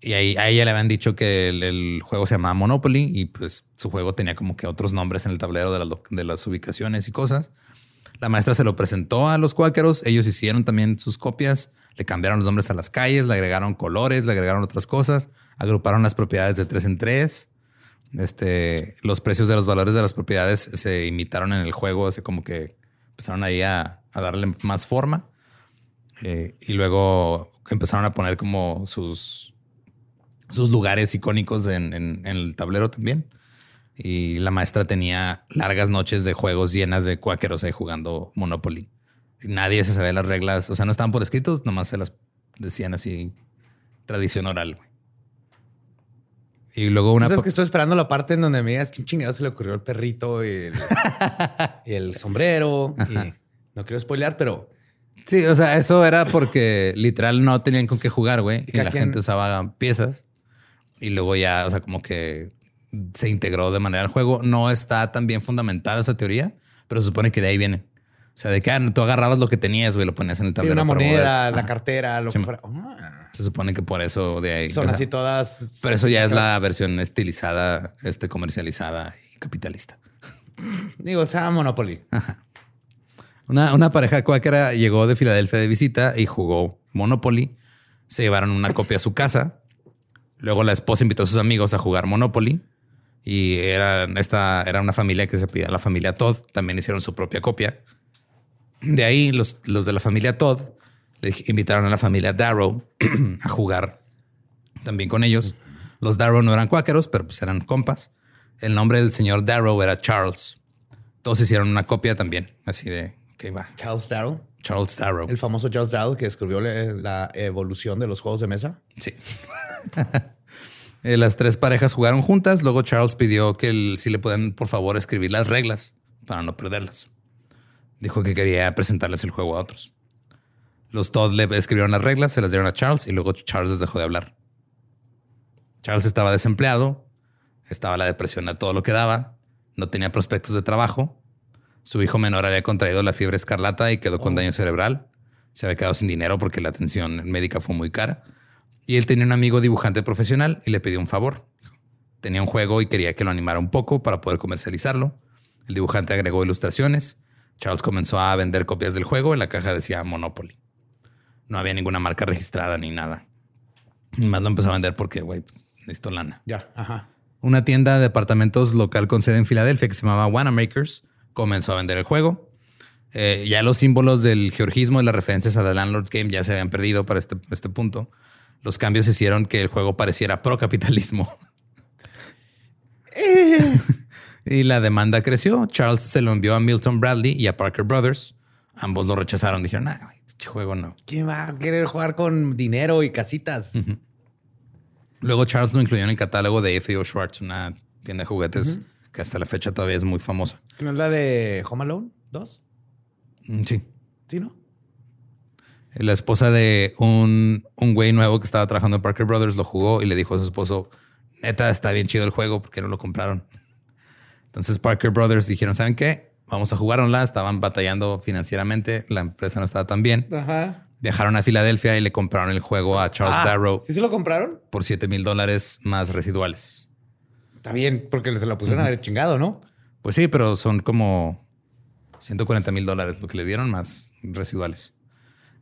Y ahí, a ella le habían dicho que el, juego se llamaba Monopoly y pues su juego tenía como que otros nombres en el tablero de, de las ubicaciones y cosas. La maestra se lo presentó a los cuáqueros. Ellos hicieron también sus copias. Le cambiaron los nombres a las calles, le agregaron colores, le agregaron otras cosas. Agruparon las propiedades de tres en tres. Este, los precios de los valores de las propiedades se imitaron en el juego, así como que empezaron ahí a, darle más forma. Eh, y luego empezaron a poner como sus, sus lugares icónicos en, el tablero también. Y la maestra tenía largas noches de juegos llenas de cuáqueros ahí jugando Monopoly. nadie se sabía las reglas, o sea, no estaban por escritos, nomás se las decían así, tradición oral. Y luego una... Es que estoy esperando la parte en donde me digas quién chingado se le ocurrió el perrito y [LAUGHS] el, sombrero. Y no quiero spoilear, pero... Sí, o sea, eso era porque literal no tenían con qué jugar, güey. Y, la gente usaba piezas. Y luego ya, o sea, como que se integró de manera al juego. No está tan bien fundamentada esa teoría, pero se supone que de ahí viene. O sea, de que ah, tú agarrabas lo que tenías, güey, lo ponías en el tablero. una moneda, la cartera, lo que fuera. Ah. Se supone que por eso de ahí. Son así todas. Pero eso ya es la versión estilizada, este, comercializada y capitalista. Digo, sea Monopoly. Una, una pareja cuáquera llegó de Filadelfia de visita y jugó Monopoly. Se llevaron una copia a su casa. Luego la esposa invitó a sus amigos a jugar Monopoly. Y era, esta, era una familia que se pedía la familia Todd. También hicieron su propia copia. De ahí los, los de la familia Todd le invitaron a la familia Darrow [CLEARS THROAT] a jugar también con ellos. Los Darrow no eran cuáqueros, pero pues eran compas. El nombre del señor Darrow era Charles. Todos hicieron una copia también, así de, ok, va. Charles Darrow. Charles Darrow. El famoso Charles Darrow que escribió la evolución de los juegos de mesa. Sí. [LAUGHS] Eh, las tres parejas jugaron juntas. Luego Charles pidió que si le puedan, por favor, escribir las reglas para no perderlas. Dijo que quería presentarles el juego a otros. Los Todd le escribieron las reglas, se las dieron a Charles y luego Charles dejó de hablar. Charles estaba desempleado, estaba la depresión a todo lo que daba, no tenía prospectos de trabajo. Su hijo menor había contraído la fiebre escarlata y quedó con oh. daño cerebral. Se había quedado sin dinero porque la atención médica fue muy cara. Y él tenía un amigo dibujante profesional y le pidió un favor. Tenía un juego y quería que lo animara un poco para poder comercializarlo. El dibujante agregó ilustraciones Charles comenzó a vender copias del juego. En la caja decía Monopoly. No había ninguna marca registrada ni nada. Y más lo empezó a vender porque, güey, necesito lana. Ya, ajá. Una tienda de departamentos local con sede en Filadelfia que se llamaba Wanamakers comenzó a vender el juego. Eh, ya los símbolos del georgismo y las referencias a The Landlord's Game ya se habían perdido para este, este punto. Los cambios hicieron que el juego pareciera pro capitalismo. Eh. [LAUGHS] y la demanda creció. Charles se lo envió a Milton Bradley y a Parker Brothers. Ambos lo rechazaron. Dijeron, ah, juego no. ¿Quién va a querer jugar con dinero y casitas? Luego Charles lo incluyó en el catálogo de F.O. Schwartz, una tienda de juguetes que hasta la fecha todavía es muy famosa. ¿No es la de Home Alone 2? Mm, sí. ¿Sí, no? La esposa de un, un güey nuevo que estaba trabajando en Parker Brothers lo jugó y le dijo a su esposo, neta, está bien chido el juego porque no lo compraron. Entonces Parker Brothers dijeron, ¿saben qué? Vamos a jugarla. Estaban batallando financieramente. La empresa no estaba tan bien. Viajaron a Filadelfia y le compraron el juego a Charles ah, Darrow. ¿Sí se lo compraron? Por 7 mil dólares más residuales. Está bien, porque se lo pusieron a haber chingado, ¿no? Pues sí, pero son como 140 mil dólares lo que le dieron más residuales.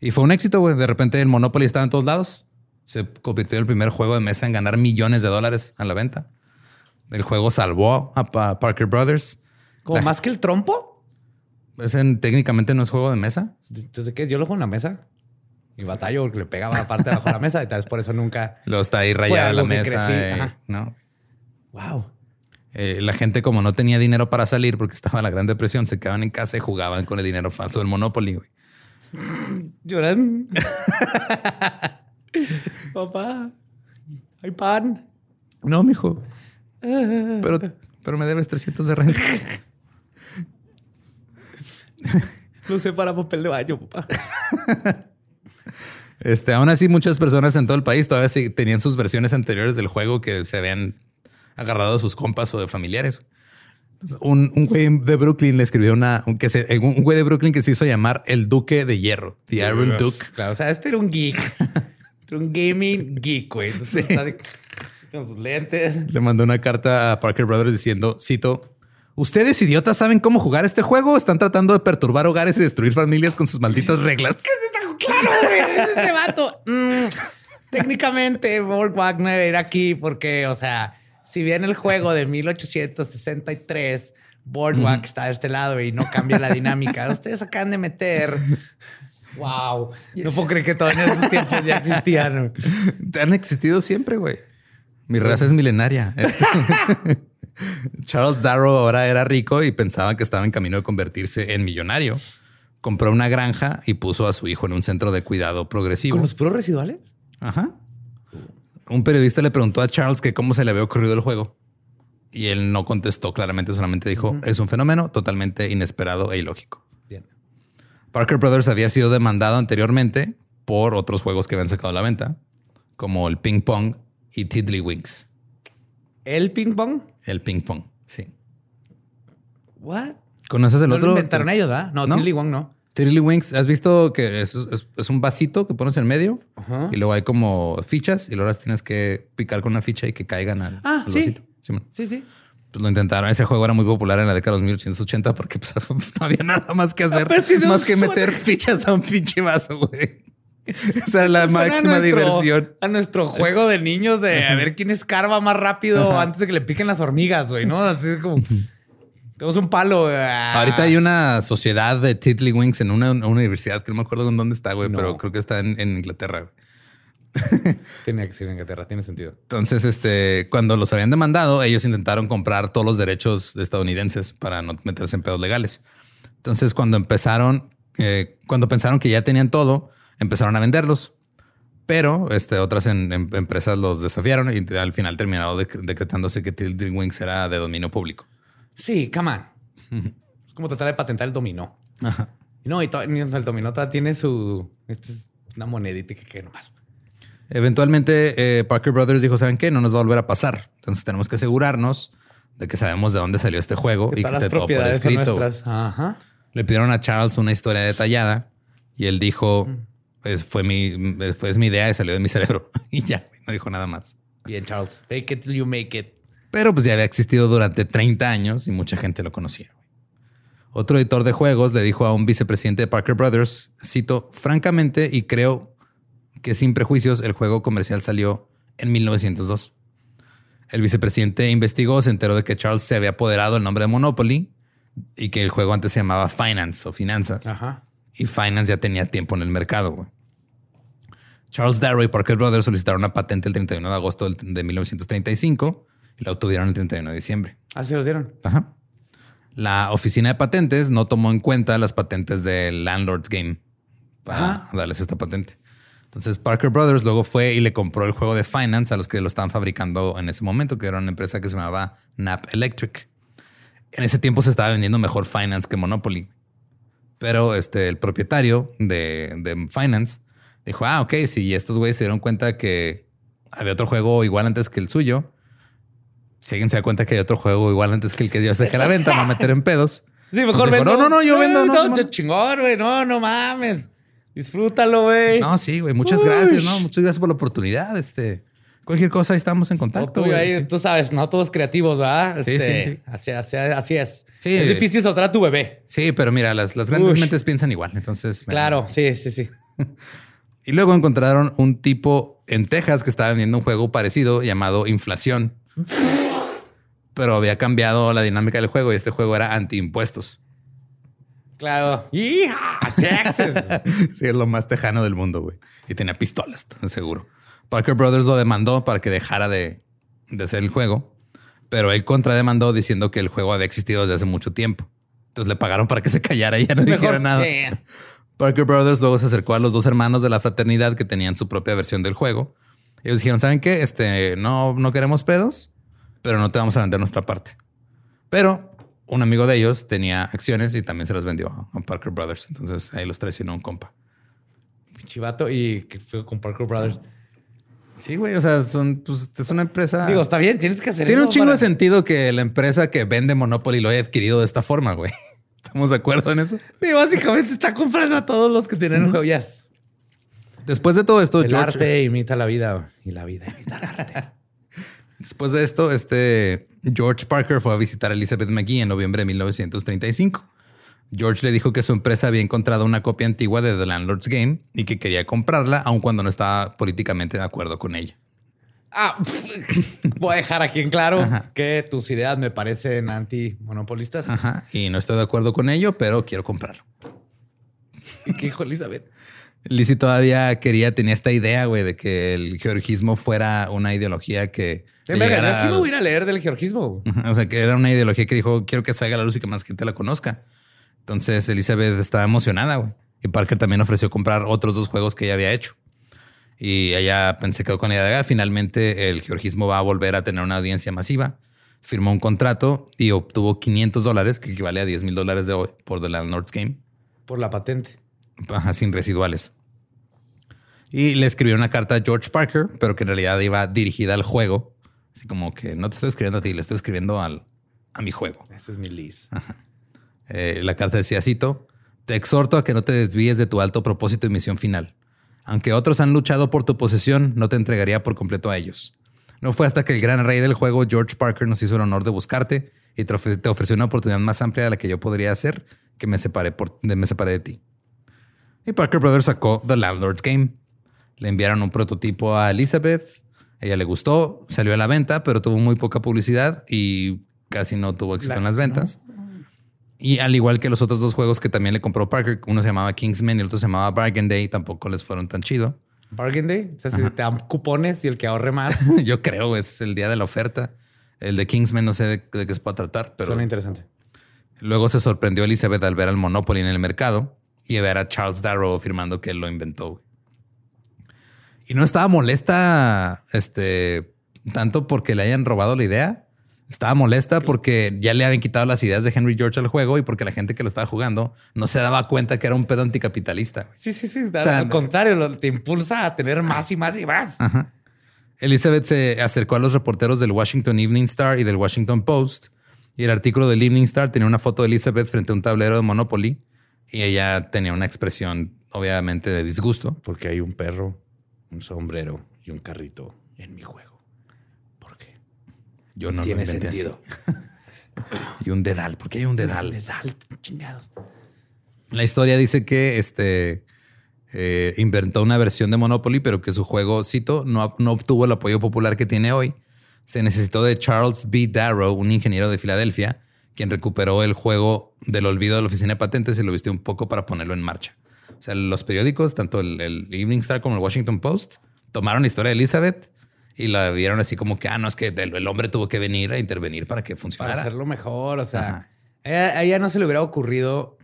Y fue un éxito, güey. De repente el Monopoly estaba en todos lados. Se convirtió en el primer juego de mesa en ganar millones de dólares a la venta. El juego salvó a Parker Brothers. ¿Como más que el trompo? Técnicamente no es juego de mesa. Entonces, ¿qué? Yo lo juego en la mesa. Y batallo porque le pegaba la parte de abajo de la mesa y tal vez por eso nunca. [LAUGHS] Lo está ahí rayada la mesa. ¿no? Wow. Eh, la gente, como no tenía dinero para salir porque estaba en la Gran Depresión, se quedaban en casa y jugaban con el dinero falso del Monopoly. Güey. [LAUGHS] Lloran. [LAUGHS] Papá, hay pan. No, mijo. Pero, pero me debes 300 de renta. No sé para papel de baño, papá. [LAUGHS] Este, aún así, muchas personas en todo el país todavía tenían sus versiones anteriores del juego que se habían agarrado de sus compas o de familiares. un, un, güey de Brooklyn le escribió una, un, que se, un güey de Brooklyn que se hizo llamar el Duque de Hierro, The Iron Duke. Claro, o sea, este era un geek. era un gaming geek, güey. [LAUGHS] Entonces, con sus lentes. Le mandó una carta a Parker Brothers diciendo, cito, ¿Ustedes idiotas saben cómo jugar este juego? Están tratando de perturbar hogares y destruir familias con sus malditas reglas. [LAUGHS] claro, güey, ese vato. Mm, técnicamente, Boardwalk no debería ir aquí porque, o sea, si bien el juego de 1863, Boardwalk está de este lado y no cambia la dinámica, ustedes acaban de meter Wow. No puedo creer que todavía en esos tiempos ya existían. Han existido siempre, güey. Mi raza es milenaria. [LAUGHS] Charles Darrow ahora era rico y pensaba que estaba en camino de convertirse en millonario. Compró una granja y puso a su hijo en un centro de cuidado progresivo. ¿Con los puros residuales? Ajá. un periodista le preguntó a Charles que cómo se le había ocurrido el juego. Y él no contestó claramente, solamente dijo, es un fenómeno totalmente inesperado e ilógico. Bien. Parker Brothers había sido demandado anteriormente por otros juegos que habían sacado a la venta, como el Ping Pong y Tiddlywinks. ¿El Ping Pong? El Ping Pong, sí. ¿What? ¿Conoces el otro? Lo inventaron ellos, ¿verdad? No, ¿No? Tiddlywink no. Tiddlywinks, ¿has visto que es, un vasito que pones en medio? Y luego hay como fichas y luego las tienes que picar con una ficha y que caigan al, ah, vasito. Sí, sí. Pues lo intentaron. Ese juego era muy popular en la década de 1880 porque pues, [LAUGHS] no había nada más que hacer. Más que meter fichas a un pinche vaso, güey. [LAUGHS] Esa es la máxima diversión. A nuestro juego de niños de a ver quién escarba más rápido antes de que le piquen las hormigas, güey, ¿no? Así como... Tenemos un palo. Ah. Ahorita hay una sociedad de Tiddlywinks en una, universidad que no me acuerdo en dónde está, güey, pero creo que está en, Inglaterra. [LAUGHS] Tiene que ser en Inglaterra, tiene sentido. Entonces, este, cuando los habían demandado, ellos intentaron comprar todos los derechos estadounidenses para no meterse en pedos legales. Entonces, cuando empezaron, eh, cuando pensaron que ya tenían todo, empezaron a venderlos. Pero este, otras empresas los desafiaron y al final terminaron decretándose que Tiddlywinks era de dominio público. Sí, on. es como tratar de patentar el dominó. Ajá. No, y el dominó todavía tiene su. Esta es una monedita que, que nomás. Eventualmente, eh, Parker Brothers dijo: ¿Saben qué? No nos va a volver a pasar. Entonces tenemos que asegurarnos de que sabemos de dónde salió este juego y que esté todo por escrito. Ajá. Le pidieron a Charles una historia detallada y él dijo: es, fue mi, fue, es mi idea y salió de mi cerebro. [LAUGHS] y ya, no dijo nada más. Bien, Charles. Fake it till you make it. Pero pues ya había existido durante 30 años y mucha gente lo conocía. Otro editor de juegos le dijo a un vicepresidente de Parker Brothers, cito, francamente y creo que sin prejuicios el juego comercial salió en 1902. El vicepresidente investigó, se enteró de que Charles se había apoderado el nombre de Monopoly y que el juego antes se llamaba Finance o Finanzas. Y Finance ya tenía tiempo en el mercado. Charles Darrow y Parker Brothers solicitaron una patente el 31 de agosto de 1935 y la obtuvieron el 31 de diciembre. Así los dieron. Ajá. La oficina de patentes no tomó en cuenta las patentes del Landlord's Game para darles esta patente. Entonces Parker Brothers luego fue y le compró el juego de Finance a los que lo estaban fabricando en ese momento, que era una empresa que se llamaba Nap Electric. En ese tiempo se estaba vendiendo mejor Finance que Monopoly. Pero este, el propietario de, de Finance dijo, ah, ok, si estos güeyes se dieron cuenta que había otro juego igual antes que el suyo, si alguien se da cuenta que hay otro juego igual antes que el que yo sé que la venta, no meter en pedos. [LAUGHS] Sí, mejor vendo. No, no, no, yo vendo. No, no, chingón, güey. No, no mames. Disfrútalo, güey. No, sí, güey. Muchas gracias, ¿no? Muchas gracias por la oportunidad. Este, cualquier cosa, ahí estamos en contacto. Tú, ahí, tú sabes, no todos creativos, ¿verdad? sí, sí, este, sí. Así, así, es. Sí, es difícil soltar a tu bebé. Sí, pero mira, las, las grandes mentes piensan igual. Entonces, claro, sí, sí, sí. [LAUGHS] y luego encontraron un tipo en Texas que estaba vendiendo un juego parecido llamado Inflación pero había cambiado la dinámica del juego y este juego era anti-impuestos. Claro. ¡Hija! Texas. [LAUGHS] sí, es lo más tejano del mundo, güey. Y tenía pistolas, seguro. Parker Brothers lo demandó para que dejara de, de hacer el juego, pero él contrademandó diciendo que el juego había existido desde hace mucho tiempo. Entonces le pagaron para que se callara y ya no dijera nada. Parker Brothers luego se acercó a los dos hermanos de la fraternidad que tenían su propia versión del juego. Ellos dijeron, ¿saben qué? Este, no, no queremos pedos pero no te vamos a vender nuestra parte. Pero un amigo de ellos tenía acciones y también se las vendió a Parker Brothers. Entonces ahí los traicionó un compa. Chivato y que fue con Parker Brothers. Sí, güey. O sea, son, pues, es una empresa. Digo, está bien, tienes que hacer Tiene un chingo de sentido que la empresa que vende Monopoly lo haya adquirido de esta forma, güey. [LAUGHS] ¿Estamos de acuerdo en eso? Sí, básicamente está comprando a todos los que tienen uh -huh. Después de todo esto, el arte imita la vida y la vida imita el arte. [LAUGHS] Después de esto, este George Parker fue a visitar a Elizabeth McGee en noviembre de 1935. George le dijo que su empresa había encontrado una copia antigua de The Landlord's Game y que quería comprarla, aun cuando no estaba políticamente de acuerdo con ella. Ah, [COUGHS] voy a dejar aquí en claro que tus ideas me parecen anti-monopolistas. Ajá. Y no estoy de acuerdo con ello, pero quiero comprarlo. ¿Y qué dijo Elizabeth? Lizzie todavía quería, tenía esta idea, güey, de que el georgismo fuera una ideología que. En verdad, aquí voy a ir a leer del georgismo. O sea, que era una ideología que dijo, quiero que salga a la luz y que más gente la conozca. Entonces Elizabeth estaba emocionada, güey. Y Parker también ofreció comprar otros dos juegos que ella había hecho. Y ella pensé quedó con la idea. Finalmente, el georgismo va a volver a tener una audiencia masiva. Firmó un contrato y obtuvo 500 dólares, que equivale a 10 mil dólares de hoy por The Landlord's Game. Por la patente. Ajá, sin residuales. Y le escribió una carta a George Parker, pero que en realidad iba dirigida al juego. Así como que no te estoy escribiendo a ti, le estoy escribiendo al, a mi juego. Ese es mi Liz. Eh, la carta decía, cito, te exhorto a que no te desvíes de tu alto propósito y misión final. Aunque otros han luchado por tu posesión, no te entregaría por completo a ellos. No fue hasta que el gran rey del juego, George Parker, nos hizo el honor de buscarte y te ofreció una oportunidad más amplia de la que yo podría hacer que me separé, por, me separé de ti. Y Parker Brothers sacó The Landlord's Game. Le enviaron un prototipo a Elizabeth. Ella le gustó, salió a la venta, pero tuvo muy poca publicidad y casi no tuvo éxito en las ventas. Y al igual que los otros dos juegos que también le compró Parker, uno se llamaba Kingsman y el otro se llamaba Bargain Day, tampoco les fueron tan chido. Bargain Day, o sea, si te dan cupones y el que ahorre más. [LAUGHS] Yo creo, es el día de la oferta. El de Kingsman no sé de, qué se puede tratar, pero... Suena interesante. Luego se sorprendió Elizabeth al ver al Monopoly en el mercado y ver a Charles Darrow afirmando que él lo inventó. Y no estaba molesta este, tanto porque le hayan robado la idea. Estaba molesta porque ya le habían quitado las ideas de Henry George al juego y porque la gente que lo estaba jugando no se daba cuenta que era un pedo anticapitalista. Sí, sí, sí. al contrario, te impulsa a tener más y más y más. Elizabeth se acercó a los reporteros del Washington Evening Star y del Washington Post y el artículo del Evening Star tenía una foto de Elizabeth frente a un tablero de Monopoly y ella tenía una expresión obviamente de disgusto. Porque hay un perro un sombrero y un carrito en mi juego. Yo no Tiene lo sentido. [LAUGHS] y un dedal. ¿Por qué hay un dedal? Dedal, chingados. La historia dice que este eh, inventó una versión de Monopoly, pero que su juego, cito, no, no obtuvo el apoyo popular que tiene hoy. Se necesitó de Charles B. Darrow, un ingeniero de Filadelfia, quien recuperó el juego del olvido de la oficina de patentes y lo vistió un poco para ponerlo en marcha. O sea, los periódicos, tanto el, Evening Star como el Washington Post, tomaron la historia de Elizabeth y la vieron así como que, ah, no, es que el, hombre tuvo que venir a intervenir para que funcionara. Para hacerlo mejor, o sea, a ella, no se le hubiera ocurrido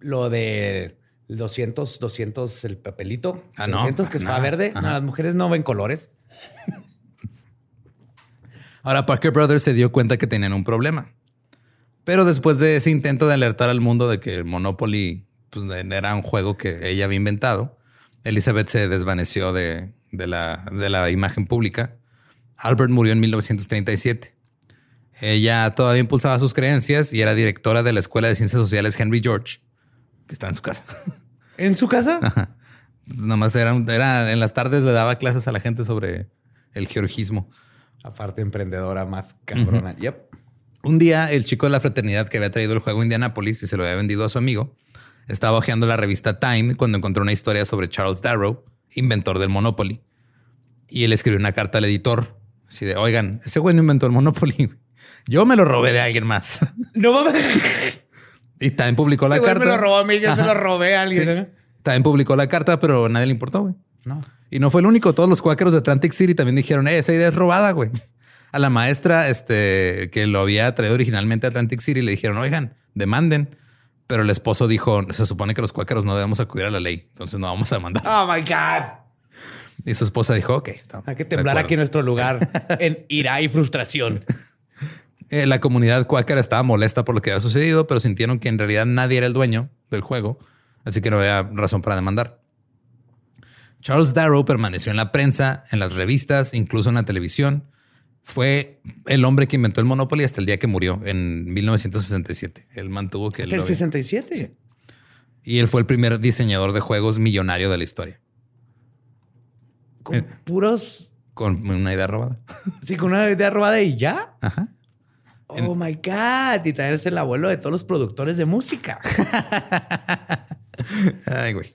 lo de 200, 200 el papelito. Ah, no. 200 que es verde. No, las mujeres no ven colores. Ahora Parker Brothers se dio cuenta que tenían un problema. Pero después de ese intento de alertar al mundo de que el Monopoly pues, era un juego que ella había inventado. Elizabeth se desvaneció de, la, de la imagen pública. Albert murió en 1937. Ella todavía impulsaba sus creencias y era directora de la Escuela de Ciencias Sociales Henry George, que está en su casa. [LAUGHS] ¿En su casa? Nomás era, era, en las tardes le daba clases a la gente sobre el georgismo. Aparte, emprendedora más cabrona. Yep. Un día, el chico de la fraternidad que había traído el juego a Indianapolis y se lo había vendido a su amigo, estaba hojeando la revista Time cuando encontró una historia sobre Charles Darrow, inventor del Monopoly. Y él escribió una carta al editor, así de, oigan, ese güey no inventó el Monopoly. [LAUGHS] Yo me lo robé de alguien más. [LAUGHS] No mames. [LAUGHS] Y Time publicó la carta. me lo robó a mí, yo se lo robé a alguien. Time publicó la carta, pero a nadie le importó, güey. No. Y no fue el único. Todos los cuáqueros de Atlantic City también dijeron, eh, esa idea es robada, güey. A la maestra este, que lo había traído originalmente a Atlantic City le dijeron, oigan, demanden. Pero el esposo dijo, se supone que los cuáqueros no debemos acudir a la ley, entonces no vamos a mandar. Oh, my God. Y su esposa dijo, ok, está. Hay que temblar aquí en nuestro lugar, [LAUGHS] en ira y frustración. Eh, la comunidad cuáquera estaba molesta por lo que había sucedido, pero sintieron que en realidad nadie era el dueño del juego, así que no había razón para demandar. Charles Darrow permaneció en la prensa, en las revistas, incluso en la televisión, fue el hombre que inventó el Monopoly hasta el día que murió en 1967. Él mantuvo que... ¿Hasta el 67? Y él fue el primer diseñador de juegos millonario de la historia. Con eh, puros... Con una idea robada. [LAUGHS] Sí, con una idea robada y ya. Ajá. Oh my God. Y también es el abuelo de todos los productores de música. [LAUGHS] Ay, güey.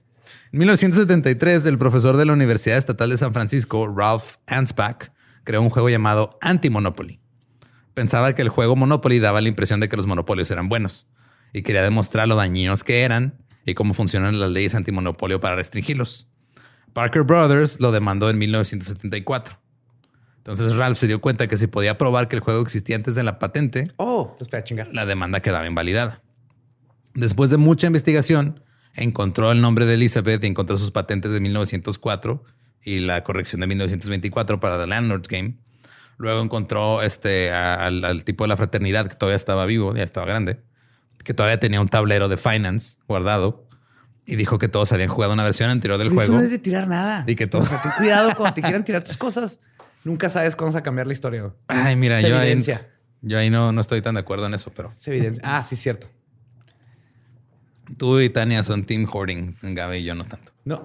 En 1973, el profesor de la Universidad Estatal de San Francisco, Ralph Anspach, creó un juego llamado Anti-Monopoly. Pensaba que el juego Monopoly daba la impresión de que los monopolios eran buenos y quería demostrar lo dañinos que eran y cómo funcionan las leyes antimonopolio para restringirlos. Parker Brothers lo demandó en 1974. Entonces Ralph se dio cuenta que si podía probar que el juego existía antes de la patente, oh, a chingar. la demanda quedaba invalidada. Después de mucha investigación, encontró el nombre de Elizabeth y encontró sus patentes de 1904 y la corrección de 1924 para The Landlord's Game. Luego encontró este, al, tipo de la fraternidad que todavía estaba vivo, ya estaba grande, que todavía tenía un tablero de Finance guardado y dijo que todos habían jugado una versión anterior del juego. no es de tirar nada. Y que todos. O ten cuidado cuando te quieran tirar tus cosas. Nunca sabes cómo vas a cambiar la historia. Ay, mira, yo ahí, yo ahí no, no estoy tan de acuerdo en eso, pero. Es evidencia. Ah, sí, cierto. Tú y Tania son team hoarding, Gaby y yo no tanto. No,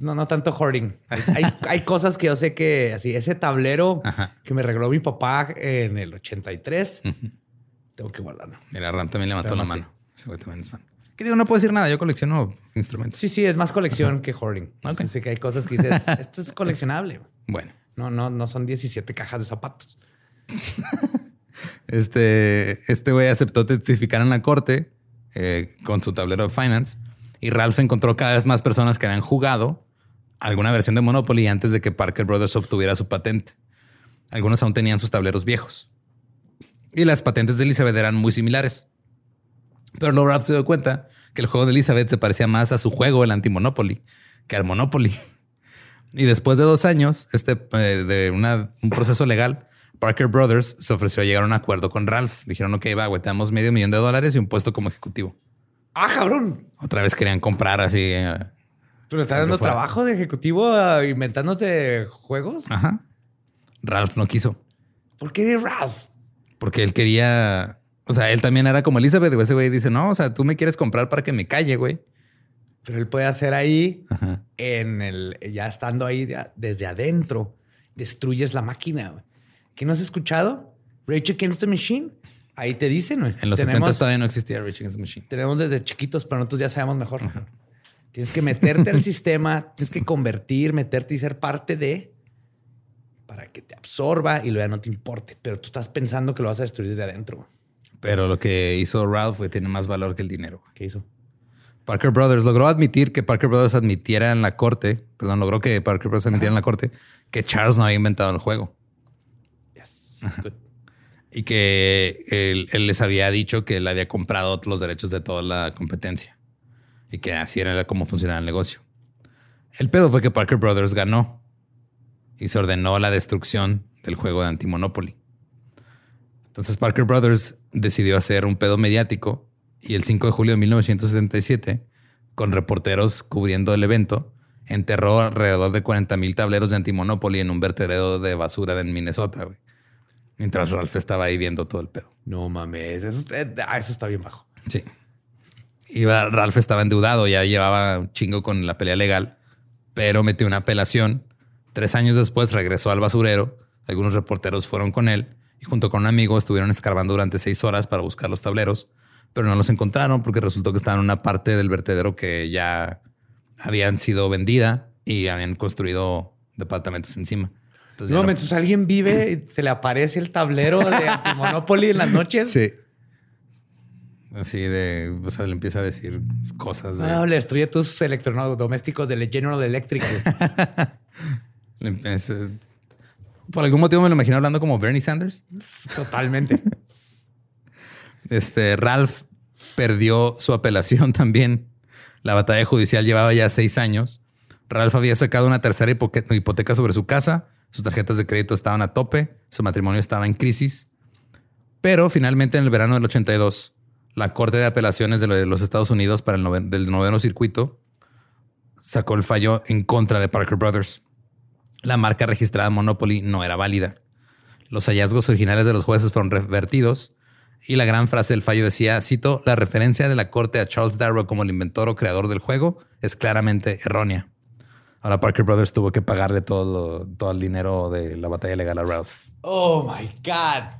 no, no tanto hoarding. Hay, hay, cosas que yo sé que así, ese tablero que me regaló mi papá en el 83, tengo que guardarlo. Mira, Ram también le mató la mano. Ese güey también es fan. ¿Qué digo? No puedo decir nada. Yo colecciono instrumentos. Sí, sí, es más colección que hoarding. Okay. Sé que hay cosas que dices, [LAUGHS] esto es coleccionable. Bueno. No, no, no son 17 cajas de zapatos. [LAUGHS] este, este güey aceptó testificar en la corte eh, con su tablero de finance y Ralph encontró cada vez más personas que habían jugado alguna versión de Monopoly antes de que Parker Brothers obtuviera su patente. Algunos aún tenían sus tableros viejos. Y las patentes de Elizabeth eran muy similares. Pero luego Ralph se dio cuenta que el juego de Elizabeth se parecía más a su juego, el anti-Monopoly, que al Monopoly. [LAUGHS] Y después de dos años este, eh, de un proceso legal, Parker Brothers se ofreció a llegar a un acuerdo con Ralph. Dijeron, ok, va, güey, te damos medio millón de dólares y un puesto como ejecutivo. ¡Ah, cabrón! Otra vez querían comprar así. Eh, ¿Pero está dando trabajo de ejecutivo uh, inventándote juegos? Ajá. Ralph no quiso. ¿Por qué Ralph? Porque él quería... O sea, él también era como Elizabeth. Ese güey dice, no, o sea, tú me quieres comprar para que me calle, güey. Pero él puede hacer ahí, en el, ya estando ahí desde adentro, destruyes la máquina. Güey. ¿Qué no has escuchado? Rage Against the Machine. Ahí te dicen, güey. En los tenemos, todavía no existía Rage Against the Machine. Tenemos desde chiquitos, pero nosotros ya sabemos mejor. Tienes que meterte al sistema, tienes que convertir, meterte y ser parte de para que te absorba y luego ya no te importe. Pero tú estás pensando que lo vas a destruir desde adentro. Pero lo que hizo Ralph tiene más valor que el dinero. ¿Qué hizo? Parker Brothers logró admitir que Parker Brothers admitiera en la corte, perdón, logró que Parker Brothers admitiera en la corte que Charles no había inventado el juego. Y que él, les había dicho que él había comprado los derechos de toda la competencia y que así era como funcionaba el negocio. El pedo fue que Parker Brothers ganó y se ordenó la destrucción del juego de Antimonopoly. Entonces Parker Brothers decidió hacer un pedo mediático y el 5 de julio de 1977, con reporteros cubriendo el evento, enterró alrededor de 40 mil tableros de Antimonopoly en un vertedero de basura en Minnesota. Güey. Mientras Ralph estaba ahí viendo todo el pedo. No mames, eso, eh, ah, eso está bien bajo. Sí. Y Ralph estaba endeudado, ya llevaba un chingo con la pelea legal, pero metió una apelación. Tres años después regresó al basurero. Algunos reporteros fueron con él y junto con un amigo estuvieron escarbando durante seis horas para buscar los tableros, pero no los encontraron porque resultó que estaban en una parte del vertedero que ya habían sido vendida y habían construido departamentos encima. Entonces, no, mientras alguien vive y se le aparece el tablero de [LAUGHS] Monopoly en las noches. Sí. Así de, o sea, le empieza a decir cosas. De... Ah, le destruye tus electrodomésticos del General Electric. Por algún motivo me lo imagino hablando como Bernie Sanders. Totalmente. [LAUGHS] este Ralph perdió su apelación [LAUGHS] también. La batalla judicial llevaba ya seis años. Ralph había sacado una tercera hipoteca sobre su casa sus tarjetas de crédito estaban a tope, su matrimonio estaba en crisis. Pero finalmente en el verano del 82, la Corte de Apelaciones de los Estados Unidos para el del noveno circuito sacó el fallo en contra de Parker Brothers. La marca registrada Monopoly no era válida. Los hallazgos originales de los jueces fueron revertidos y la gran frase del fallo decía, cito, la referencia de la corte a Charles Darrow como el inventor o creador del juego es claramente errónea. Ahora Parker Brothers tuvo que pagarle todo, todo el dinero de la batalla legal a Ralph. Oh my God.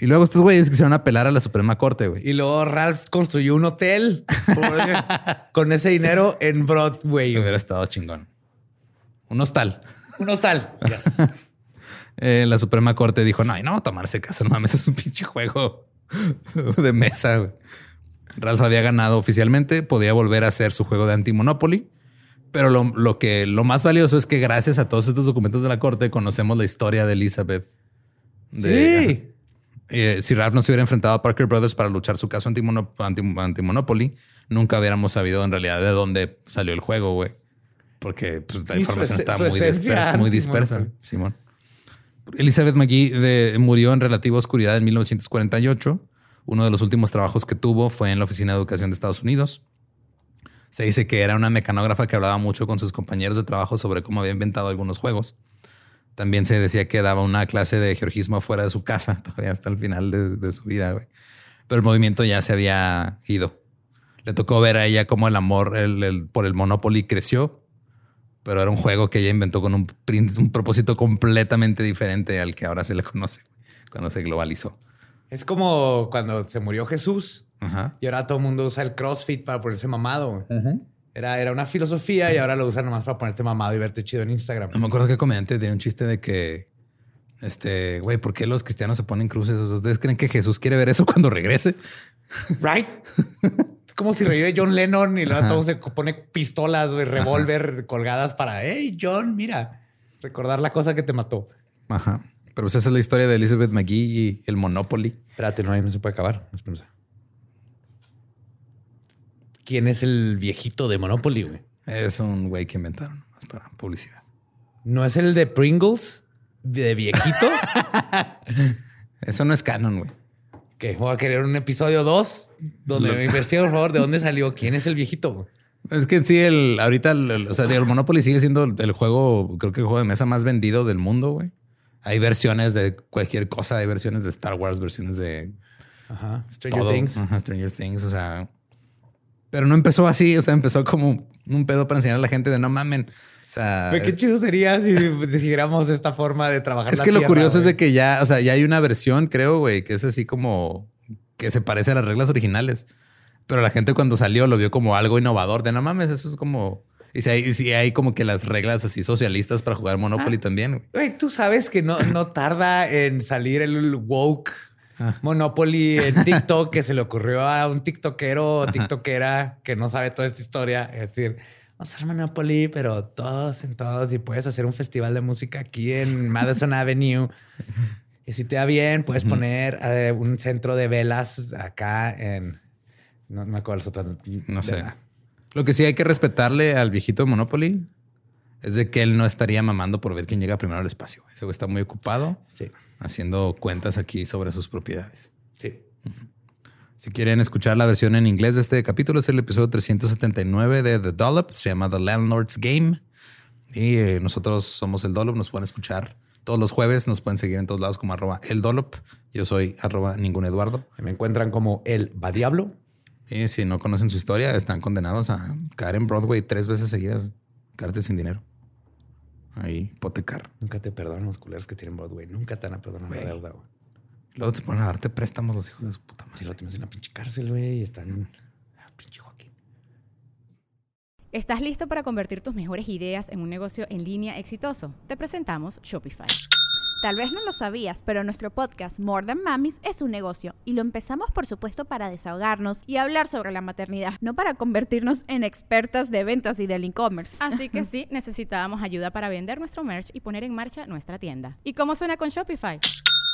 Y luego estos güeyes quisieron apelar a la Suprema Corte, güey. Y luego Ralph construyó un hotel [LAUGHS] con ese dinero en Broadway. Hubiera estado chingón. Un hostal. [LAUGHS] Un hostal. [LAUGHS] Eh, la Suprema Corte dijo: No, no, tomarse caso, no mames, es un pinche juego [LAUGHS] de mesa. Güey. Ralph había ganado oficialmente, podía volver a hacer su juego de anti-monopoly pero lo, que lo más valioso es que gracias a todos estos documentos de la corte conocemos la historia de Elizabeth. sí. Eh, si Ralph no se hubiera enfrentado a Parker Brothers para luchar su caso anti-Monopoly, nunca hubiéramos sabido en realidad de dónde salió el juego, güey. Porque pues, la información está muy dispersa, muy dispersa, Simón. Elizabeth McGee murió en relativa oscuridad en 1948. Uno de los últimos trabajos que tuvo fue en la Oficina de Educación de Estados Unidos. Se dice que era una mecanógrafa que hablaba mucho con sus compañeros de trabajo sobre cómo había inventado algunos juegos. También se decía que daba una clase de georgismo fuera de su casa, [LAUGHS] todavía hasta el final de, su vida. Pero el movimiento ya se había ido. Le tocó ver a ella cómo el amor por el Monopoly creció pero era un juego que ella inventó con un, un propósito completamente diferente al que ahora se le conoce cuando se globalizó. Es como cuando se murió Jesús y ahora todo el mundo usa el CrossFit para ponerse mamado. Era, era una filosofía y ahora lo usan nomás para ponerte mamado y verte chido en Instagram. No me acuerdo que comediante tenía un chiste de que, este, güey, ¿por qué los cristianos se ponen cruces? ¿Ustedes creen que Jesús quiere ver eso cuando regrese? Right. [LAUGHS] como si revive John [LAUGHS] Lennon y luego todo se pone pistolas, y revólver colgadas para, hey, John, mira, recordar la cosa que te mató. Ajá. Pero pues esa es la historia de Elizabeth McGee y el Monopoly. Espérate, no, no se puede acabar. ¿Quién es el viejito de Monopoly, güey? Es un güey que inventaron para publicidad. ¿No es el de Pringles? ¿De viejito? [LAUGHS] Eso no es canon, güey que voy a querer un episodio 2 donde me investigue, por favor, de dónde salió, quién es el viejito. Es que sí, el ahorita, el, o sea, el Monopoly sigue siendo el juego, creo que el juego de mesa más vendido del mundo, güey. Hay versiones de cualquier cosa, hay versiones de Star Wars, versiones de Ajá. Stranger Things. Ajá, Stranger Things, o sea. Pero no empezó así, o sea, empezó como un pedo para enseñar a la gente de no mamen. Sea, qué chido sería si [LAUGHS] decidiéramos esta forma de trabajar. Es que lo curioso es de que ya, o sea, ya hay una versión, creo, güey, que es así como que se parece a las reglas originales. Pero la gente cuando salió lo vio como algo innovador. De no mames, eso es como. Y si hay, si hay como que las reglas así socialistas para jugar Monopoly ah, también. Güey, tú sabes que no, no tarda en salir el woke ah. Monopoly en [LAUGHS] TikTok que se le ocurrió a un TikTokero o TikTokera que no sabe toda esta historia. Es decir, vamos a hacer Monopoly, pero todos en todos y puedes hacer un festival de música aquí en Madison [LAUGHS] Avenue. Y si te va bien, puedes poner eh, un centro de velas acá en... No, me acuerdo. No sé. Lo que sí hay que respetarle al viejito de Monopoly es de que él no estaría mamando por ver quién llega primero al espacio. Ese está muy ocupado sí. haciendo cuentas aquí sobre sus propiedades. Sí. Si quieren escuchar la versión en inglés de este capítulo, es el episodio 379 de The Dollop. Se llama The Landlord's Game. Y eh, nosotros somos el Dollop. Nos pueden escuchar todos los jueves. Nos pueden seguir en todos lados como arroba el Dollop. Yo soy arroba ningún Eduardo. Me encuentran como el Badiablo. Y si no conocen su historia, están condenados a caer en Broadway tres veces seguidas. Quedarte sin dinero. Ahí, hipotecar. Nunca te perdonan los culeros que tienen Broadway. Nunca te van a perdonar la deuda, güey. Luego te ponen a darte préstamos los hijos de su puta madre. Si lo tienes en la pinche cárcel, güey, y están. Ah, pinche Joaquín. ¿Estás listo para convertir tus mejores ideas en un negocio en línea exitoso? Te presentamos Shopify. Tal vez no lo sabías, pero nuestro podcast More Than Mamis es un negocio y lo empezamos por supuesto para desahogarnos y hablar sobre la maternidad, no para convertirnos en expertas de ventas y del e-commerce. Así que [LAUGHS] sí, necesitábamos ayuda para vender nuestro merch y poner en marcha nuestra tienda. ¿Y cómo suena con Shopify?